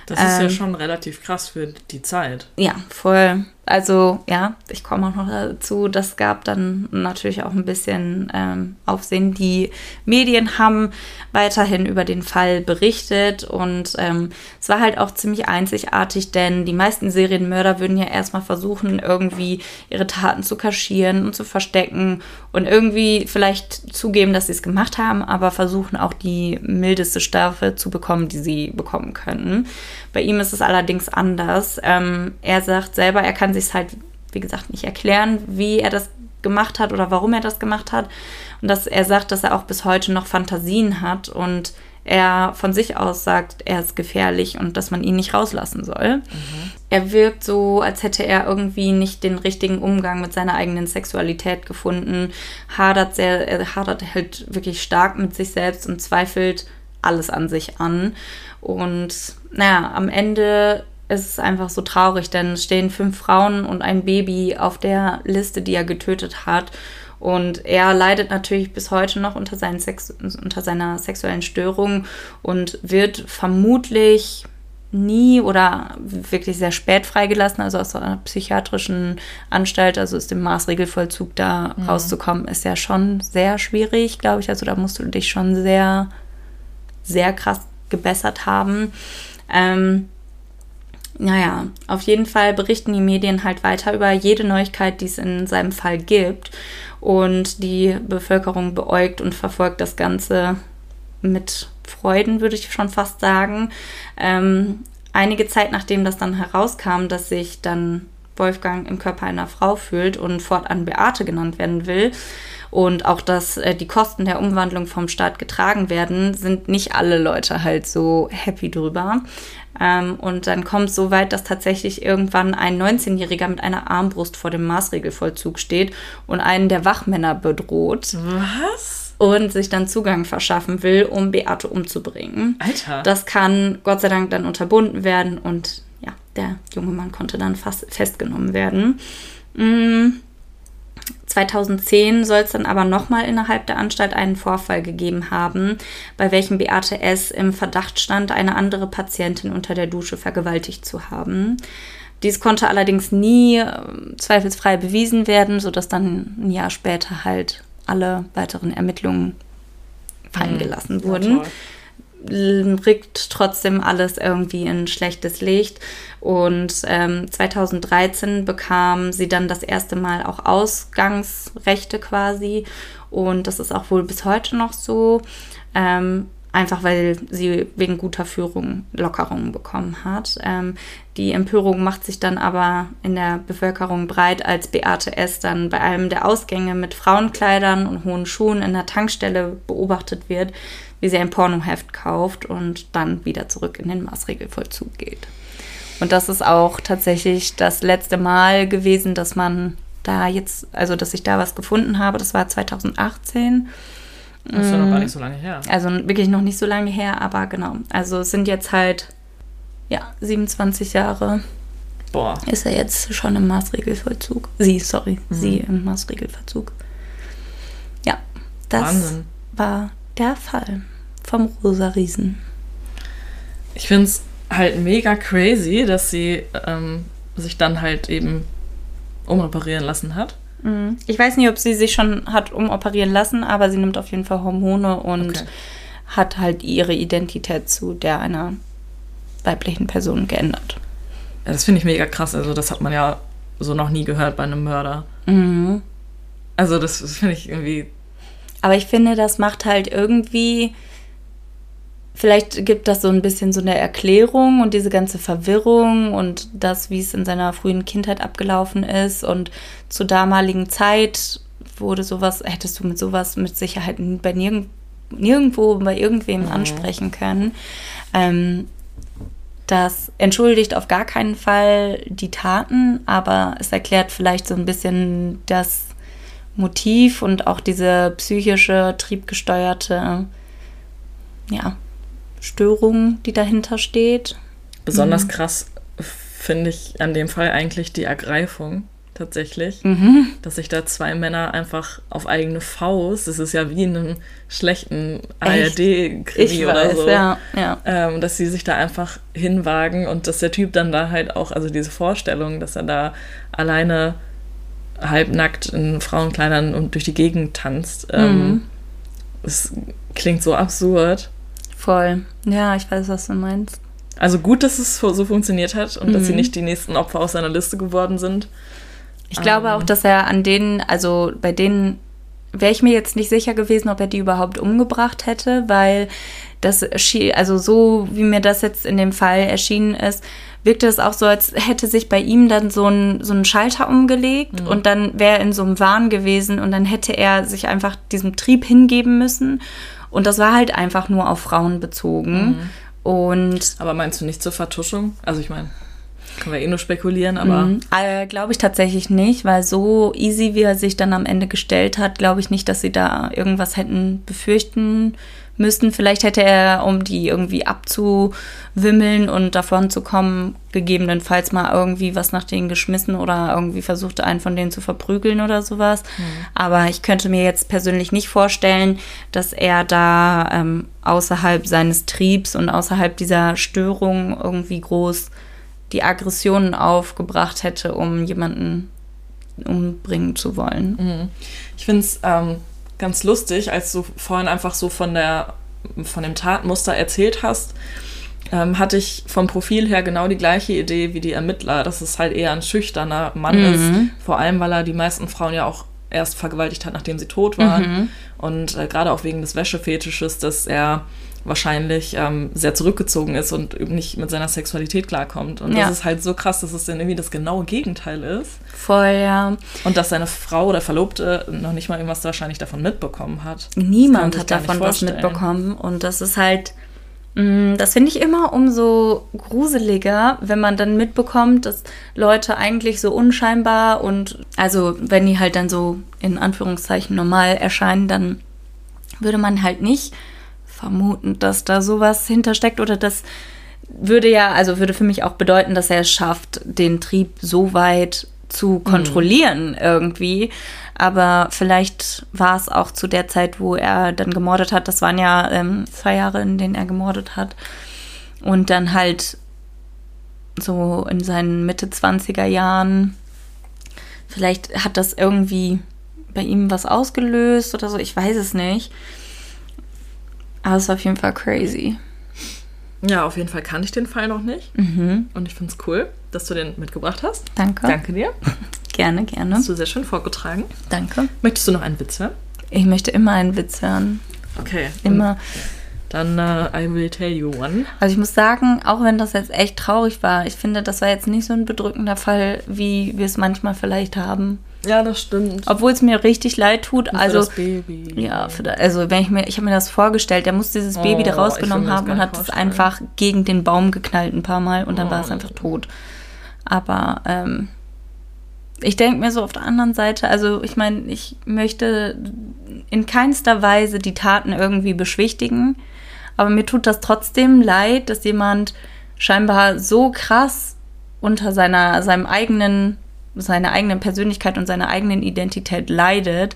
Das ist ja Ähm. schon relativ krass für die Zeit. Ja, voll. Also ja, ich komme auch noch dazu, das gab dann natürlich auch ein bisschen ähm, Aufsehen. Die Medien haben weiterhin über den Fall berichtet und ähm, es war halt auch ziemlich einzigartig, denn die meisten Serienmörder würden ja erstmal versuchen, irgendwie ihre Taten zu kaschieren und zu verstecken und irgendwie vielleicht zugeben, dass sie es gemacht haben, aber versuchen auch die mildeste Strafe zu bekommen, die sie bekommen könnten. Bei ihm ist es allerdings anders. Ähm, er sagt selber, er kann sich halt, wie gesagt, nicht erklären, wie er das gemacht hat oder warum er das gemacht hat. Und dass er sagt, dass er auch bis heute noch Fantasien hat und er von sich aus sagt, er ist gefährlich und dass man ihn nicht rauslassen soll. Mhm. Er wirkt so, als hätte er irgendwie nicht den richtigen Umgang mit seiner eigenen Sexualität gefunden, hadert sehr, er hadert halt wirklich stark mit sich selbst und zweifelt alles an sich an. Und naja, am Ende ist es einfach so traurig, denn es stehen fünf Frauen und ein Baby auf der Liste, die er getötet hat. Und er leidet natürlich bis heute noch unter, seinen Sex unter seiner sexuellen Störung und wird vermutlich nie oder wirklich sehr spät freigelassen, also aus einer psychiatrischen Anstalt, also aus dem Maßregelvollzug da mhm. rauszukommen, ist ja schon sehr schwierig, glaube ich. Also da musst du dich schon sehr, sehr krass gebessert haben. Ähm, naja, auf jeden Fall berichten die Medien halt weiter über jede Neuigkeit, die es in seinem Fall gibt. Und die Bevölkerung beäugt und verfolgt das Ganze mit Freuden, würde ich schon fast sagen. Ähm, einige Zeit nachdem das dann herauskam, dass sich dann Wolfgang im Körper einer Frau fühlt und fortan Beate genannt werden will, und auch, dass äh, die Kosten der Umwandlung vom Staat getragen werden, sind nicht alle Leute halt so happy drüber. Ähm, und dann kommt es so weit, dass tatsächlich irgendwann ein 19-Jähriger mit einer Armbrust vor dem Maßregelvollzug steht und einen der Wachmänner bedroht. Was? Und sich dann Zugang verschaffen will, um Beate umzubringen. Alter. Das kann Gott sei Dank dann unterbunden werden und ja, der junge Mann konnte dann fast festgenommen werden. Mhm. 2010 soll es dann aber nochmal innerhalb der Anstalt einen Vorfall gegeben haben, bei welchem Beate S. im Verdacht stand, eine andere Patientin unter der Dusche vergewaltigt zu haben. Dies konnte allerdings nie äh, zweifelsfrei bewiesen werden, sodass dann ein Jahr später halt alle weiteren Ermittlungen fallen mhm. gelassen wurden. Ja, rückt trotzdem alles irgendwie in schlechtes Licht. Und ähm, 2013 bekam sie dann das erste Mal auch Ausgangsrechte quasi. Und das ist auch wohl bis heute noch so. Ähm, einfach weil sie wegen guter Führung Lockerungen bekommen hat. Ähm, die Empörung macht sich dann aber in der Bevölkerung breit, als Beate S. dann bei einem der Ausgänge mit Frauenkleidern und hohen Schuhen in der Tankstelle beobachtet wird, wie sie ein Pornoheft kauft und dann wieder zurück in den Maßregelvollzug geht. Und das ist auch tatsächlich das letzte Mal gewesen, dass man da jetzt, also dass ich da was gefunden habe. Das war 2018. Das ist ja noch gar nicht so lange her. Also wirklich noch nicht so lange her, aber genau. Also es sind jetzt halt, ja, 27 Jahre. Boah. Ist er jetzt schon im Maßregelvollzug. Sie, sorry, mhm. sie im Maßregelvollzug. Ja, das Wahnsinn. war der Fall vom Rosa Riesen. Ich finde es halt mega crazy, dass sie ähm, sich dann halt eben umoperieren lassen hat. Mhm. Ich weiß nicht, ob sie sich schon hat umoperieren lassen, aber sie nimmt auf jeden Fall Hormone und okay. hat halt ihre Identität zu der einer weiblichen Person geändert. Ja, das finde ich mega krass. Also, das hat man ja so noch nie gehört bei einem Mörder. Mhm. Also, das, das finde ich irgendwie. Aber ich finde, das macht halt irgendwie Vielleicht gibt das so ein bisschen so eine Erklärung und diese ganze Verwirrung und das, wie es in seiner frühen Kindheit abgelaufen ist. Und zur damaligen Zeit wurde sowas, hättest du mit sowas mit Sicherheit bei nirgend, nirgendwo bei irgendwem mhm. ansprechen können. Ähm, das entschuldigt auf gar keinen Fall die Taten, aber es erklärt vielleicht so ein bisschen das Motiv und auch diese psychische, triebgesteuerte, ja, Störung, die dahinter steht. Besonders mhm. krass finde ich an dem Fall eigentlich die Ergreifung tatsächlich. Mhm. Dass sich da zwei Männer einfach auf eigene Faust, das ist ja wie in einem schlechten Echt? ARD-Krimi oder so. ja, ja. Ähm, dass sie sich da einfach hinwagen und dass der Typ dann da halt auch, also diese Vorstellung, dass er da alleine halbnackt in Frauenkleidern und durch die Gegend tanzt, ähm, Mhm. es klingt so absurd. Voll. Ja, ich weiß, was du meinst. Also gut, dass es so funktioniert hat und dass sie Mhm. nicht die nächsten Opfer aus seiner Liste geworden sind. Ich glaube Ähm. auch, dass er an denen, also bei denen wäre ich mir jetzt nicht sicher gewesen, ob er die überhaupt umgebracht hätte, weil das also so wie mir das jetzt in dem Fall erschienen ist, wirkte es auch so, als hätte sich bei ihm dann so ein, so ein Schalter umgelegt und dann wäre er in so einem Wahn gewesen und dann hätte er sich einfach diesem Trieb hingeben müssen. Und das war halt einfach nur auf Frauen bezogen. Und Aber meinst du nicht zur Vertuschung? Also ich meine, können wir eh nur spekulieren, aber Mhm. Äh, glaube ich tatsächlich nicht, weil so easy, wie er sich dann am Ende gestellt hat, glaube ich nicht, dass sie da irgendwas hätten befürchten müssen. Vielleicht hätte er, um die irgendwie abzuwimmeln und davon zu kommen, gegebenenfalls mal irgendwie was nach denen geschmissen oder irgendwie versucht, einen von denen zu verprügeln oder sowas. Aber ich könnte mir jetzt persönlich nicht vorstellen, dass er da ähm, außerhalb seines Triebs und außerhalb dieser Störung irgendwie groß die Aggressionen aufgebracht hätte, um jemanden umbringen zu wollen. ich finde es ähm, ganz lustig, als du vorhin einfach so von der von dem Tatmuster erzählt hast, ähm, hatte ich vom Profil her genau die gleiche Idee wie die Ermittler, dass es halt eher ein schüchterner Mann ist, vor allem weil er die meisten Frauen ja auch erst vergewaltigt hat, nachdem sie tot waren. Und äh, gerade auch wegen des Wäschefetisches, dass er wahrscheinlich ähm, sehr zurückgezogen ist und eben nicht mit seiner Sexualität klarkommt. Und Ja. das ist halt so krass, dass es dann irgendwie das genaue Gegenteil ist. Voll, ja. Und dass seine Frau oder Verlobte noch nicht mal irgendwas wahrscheinlich davon mitbekommen hat. Niemand hat davon was mitbekommen. Und das ist halt, mh, das finde ich immer umso gruseliger, wenn man dann mitbekommt, dass Leute eigentlich so unscheinbar und, also wenn die halt dann so in Anführungszeichen normal erscheinen, dann würde man halt nicht vermuten, dass da sowas hintersteckt oder das würde ja, also würde für mich auch bedeuten, dass er es schafft, den Trieb so weit zu kontrollieren irgendwie. Aber vielleicht war es auch zu der Zeit, wo er dann gemordet hat. Das waren ja ähm, zwei Jahre, in denen er gemordet hat. Und dann halt so in seinen Mitte 20er Jahren, vielleicht hat das irgendwie bei ihm was ausgelöst oder so. Ich weiß es nicht. Aber es ist auf jeden Fall crazy. Ja, auf jeden Fall kannte ich den Fall noch nicht. Mhm. Und ich finde es cool, dass du den mitgebracht hast. Danke. Danke dir. (laughs) Gerne, gerne. Hast du sehr schön vorgetragen. Danke. Möchtest du noch einen Witz hören? Ich möchte immer einen Witz hören. Okay. Immer. Dann äh, I will tell you one. Also ich muss sagen, auch wenn das jetzt echt traurig war, ich finde, das war jetzt nicht so ein bedrückender Fall, wie wir es manchmal vielleicht haben. Ja, das stimmt. Obwohl es mir richtig leid tut. Für Also das Baby. ja, da, also wenn ich mir, ich habe mir das vorgestellt, der muss dieses Baby da Oh, rausgenommen haben und hat es einfach gegen den Baum geknallt ein paar Mal und dann war es Oh. einfach tot. Aber ähm, ich denke mir so auf der anderen Seite, also ich meine, ich möchte in keinster Weise die Taten irgendwie beschwichtigen, aber mir tut das trotzdem leid, dass jemand scheinbar so krass unter seiner, seinem eigenen, seiner eigenen Persönlichkeit und seiner eigenen Identität leidet,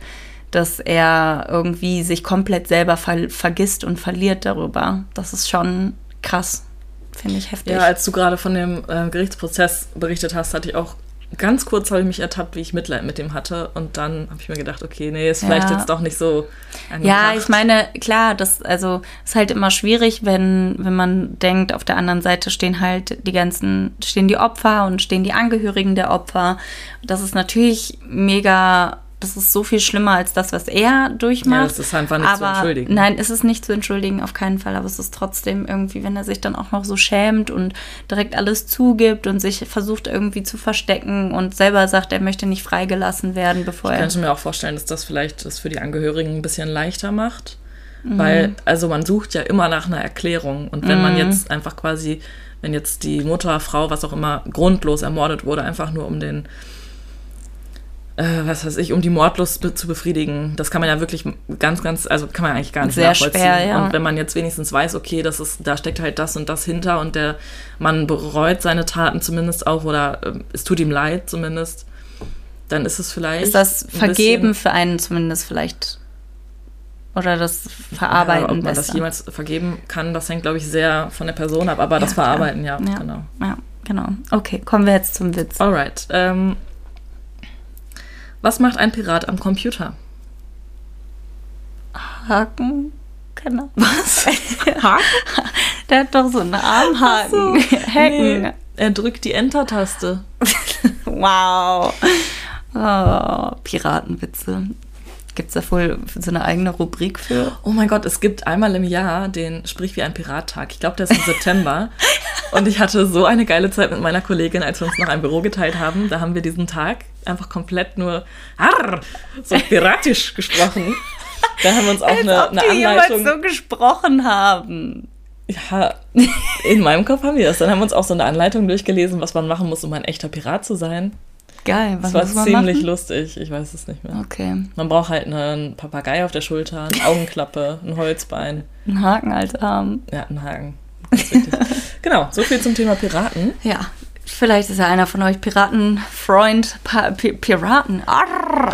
dass er irgendwie sich komplett selber ver vergisst und verliert darüber. Das ist schon krass, finde ich heftig. Ja, als du gerade von dem äh, Gerichtsprozess berichtet hast, hatte ich auch ganz kurz habe ich mich ertappt, wie ich Mitleid mit dem hatte. Und dann habe ich mir gedacht, okay, nee, ist vielleicht Ja. jetzt doch nicht so Ja, angebracht. ich meine, klar, das also ist halt immer schwierig, wenn wenn man denkt, auf der anderen Seite stehen halt die ganzen stehen die Opfer und stehen die Angehörigen der Opfer. Das ist natürlich mega, das ist so viel schlimmer als das, was er durchmacht. Ja, das ist einfach nicht zu aber, entschuldigen. Nein, es ist nicht zu entschuldigen, auf keinen Fall. Aber es ist trotzdem irgendwie, wenn er sich dann auch noch so schämt und direkt alles zugibt und sich versucht irgendwie zu verstecken und selber sagt, er möchte nicht freigelassen werden, bevor Ich er. könnte mir auch vorstellen, dass das vielleicht das für die Angehörigen ein bisschen leichter macht. Mhm. Weil, also man sucht ja immer nach einer Erklärung. Und wenn man jetzt einfach quasi, wenn jetzt die Mutter, Frau, was auch immer, grundlos ermordet wurde, einfach nur um den, äh, was weiß ich, um die Mordlust be zu befriedigen, das kann man ja wirklich ganz, ganz, also kann man eigentlich gar nicht Sehr nachvollziehen. schwer, ja. Und wenn man jetzt wenigstens weiß, okay, das ist, da steckt halt das und das hinter und der Mann bereut seine Taten zumindest auch oder äh, es tut ihm leid zumindest, dann ist es vielleicht. Ist das ein Vergeben bisschen- für einen zumindest vielleicht? Oder das Ja, Verarbeiten ob man besser? das jemals vergeben kann, das hängt, glaube ich, sehr von der Person ab. Aber das Ja, klar. Verarbeiten, ja, Ja. genau. Ja, genau. Okay, kommen wir jetzt zum Witz. Alright. Ähm, was macht ein Pirat am Computer? Haken? Genau. Was? (laughs) Der hat doch so einen Armhaken. (laughs) Hacken. Nee, er drückt die Enter-Taste. (laughs) Wow. Oh, Piratenwitze. Gibt es da wohl so eine eigene Rubrik für? Oh mein Gott, es gibt einmal im Jahr den Sprich wie ein Pirat-Tag. Ich glaube, der ist im September. (laughs) Und ich hatte so eine geile Zeit mit meiner Kollegin, als wir uns noch ein Büro geteilt haben. Da haben wir diesen Tag einfach komplett nur Arr, so piratisch gesprochen. Da haben wir uns auch eine, Ob eine die Anleitung. so gesprochen haben. Ja, in meinem Kopf haben wir das. Dann haben wir uns auch so eine Anleitung durchgelesen, was man machen muss, um ein echter Pirat zu sein. Geil, was Das war ziemlich machen? lustig, ich weiß es nicht mehr. Okay, Man braucht halt einen Papagei auf der Schulter, eine (laughs) Augenklappe, ein Holzbein, ein Haken als Arm. ja, einen Haken. (laughs) Genau, so viel zum Thema Piraten. Ja, vielleicht ist ja einer von euch Piratenfreund, pa Pi Piraten. Arr.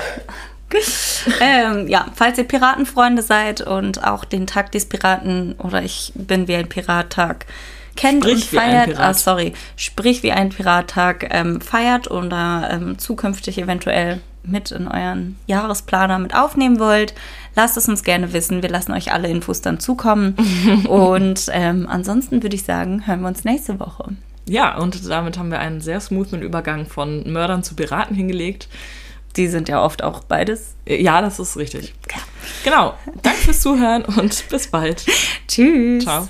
(laughs) ähm, ja, falls ihr Piratenfreunde seid und auch den Tag des Piraten oder ich bin wie ein Pirat-Tag kennt Sprich und wie ein feiert, ah, sorry, sprich wie ein Pirat-Tag ähm, feiert oder ähm, zukünftig eventuell mit in euren Jahresplaner mit aufnehmen wollt, lasst es uns gerne wissen. Wir lassen euch alle Infos dann zukommen. (laughs) und ähm, ansonsten würde ich sagen, hören wir uns nächste Woche. Ja, und damit haben wir einen sehr smoothen Übergang von Mördern zu Piraten hingelegt. Die sind ja oft auch beides. Ja, das ist richtig. Genau. Danke fürs Zuhören und bis bald. (laughs) Tschüss. Ciao.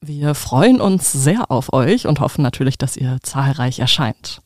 Wir freuen uns sehr auf euch und hoffen natürlich, dass ihr zahlreich erscheint.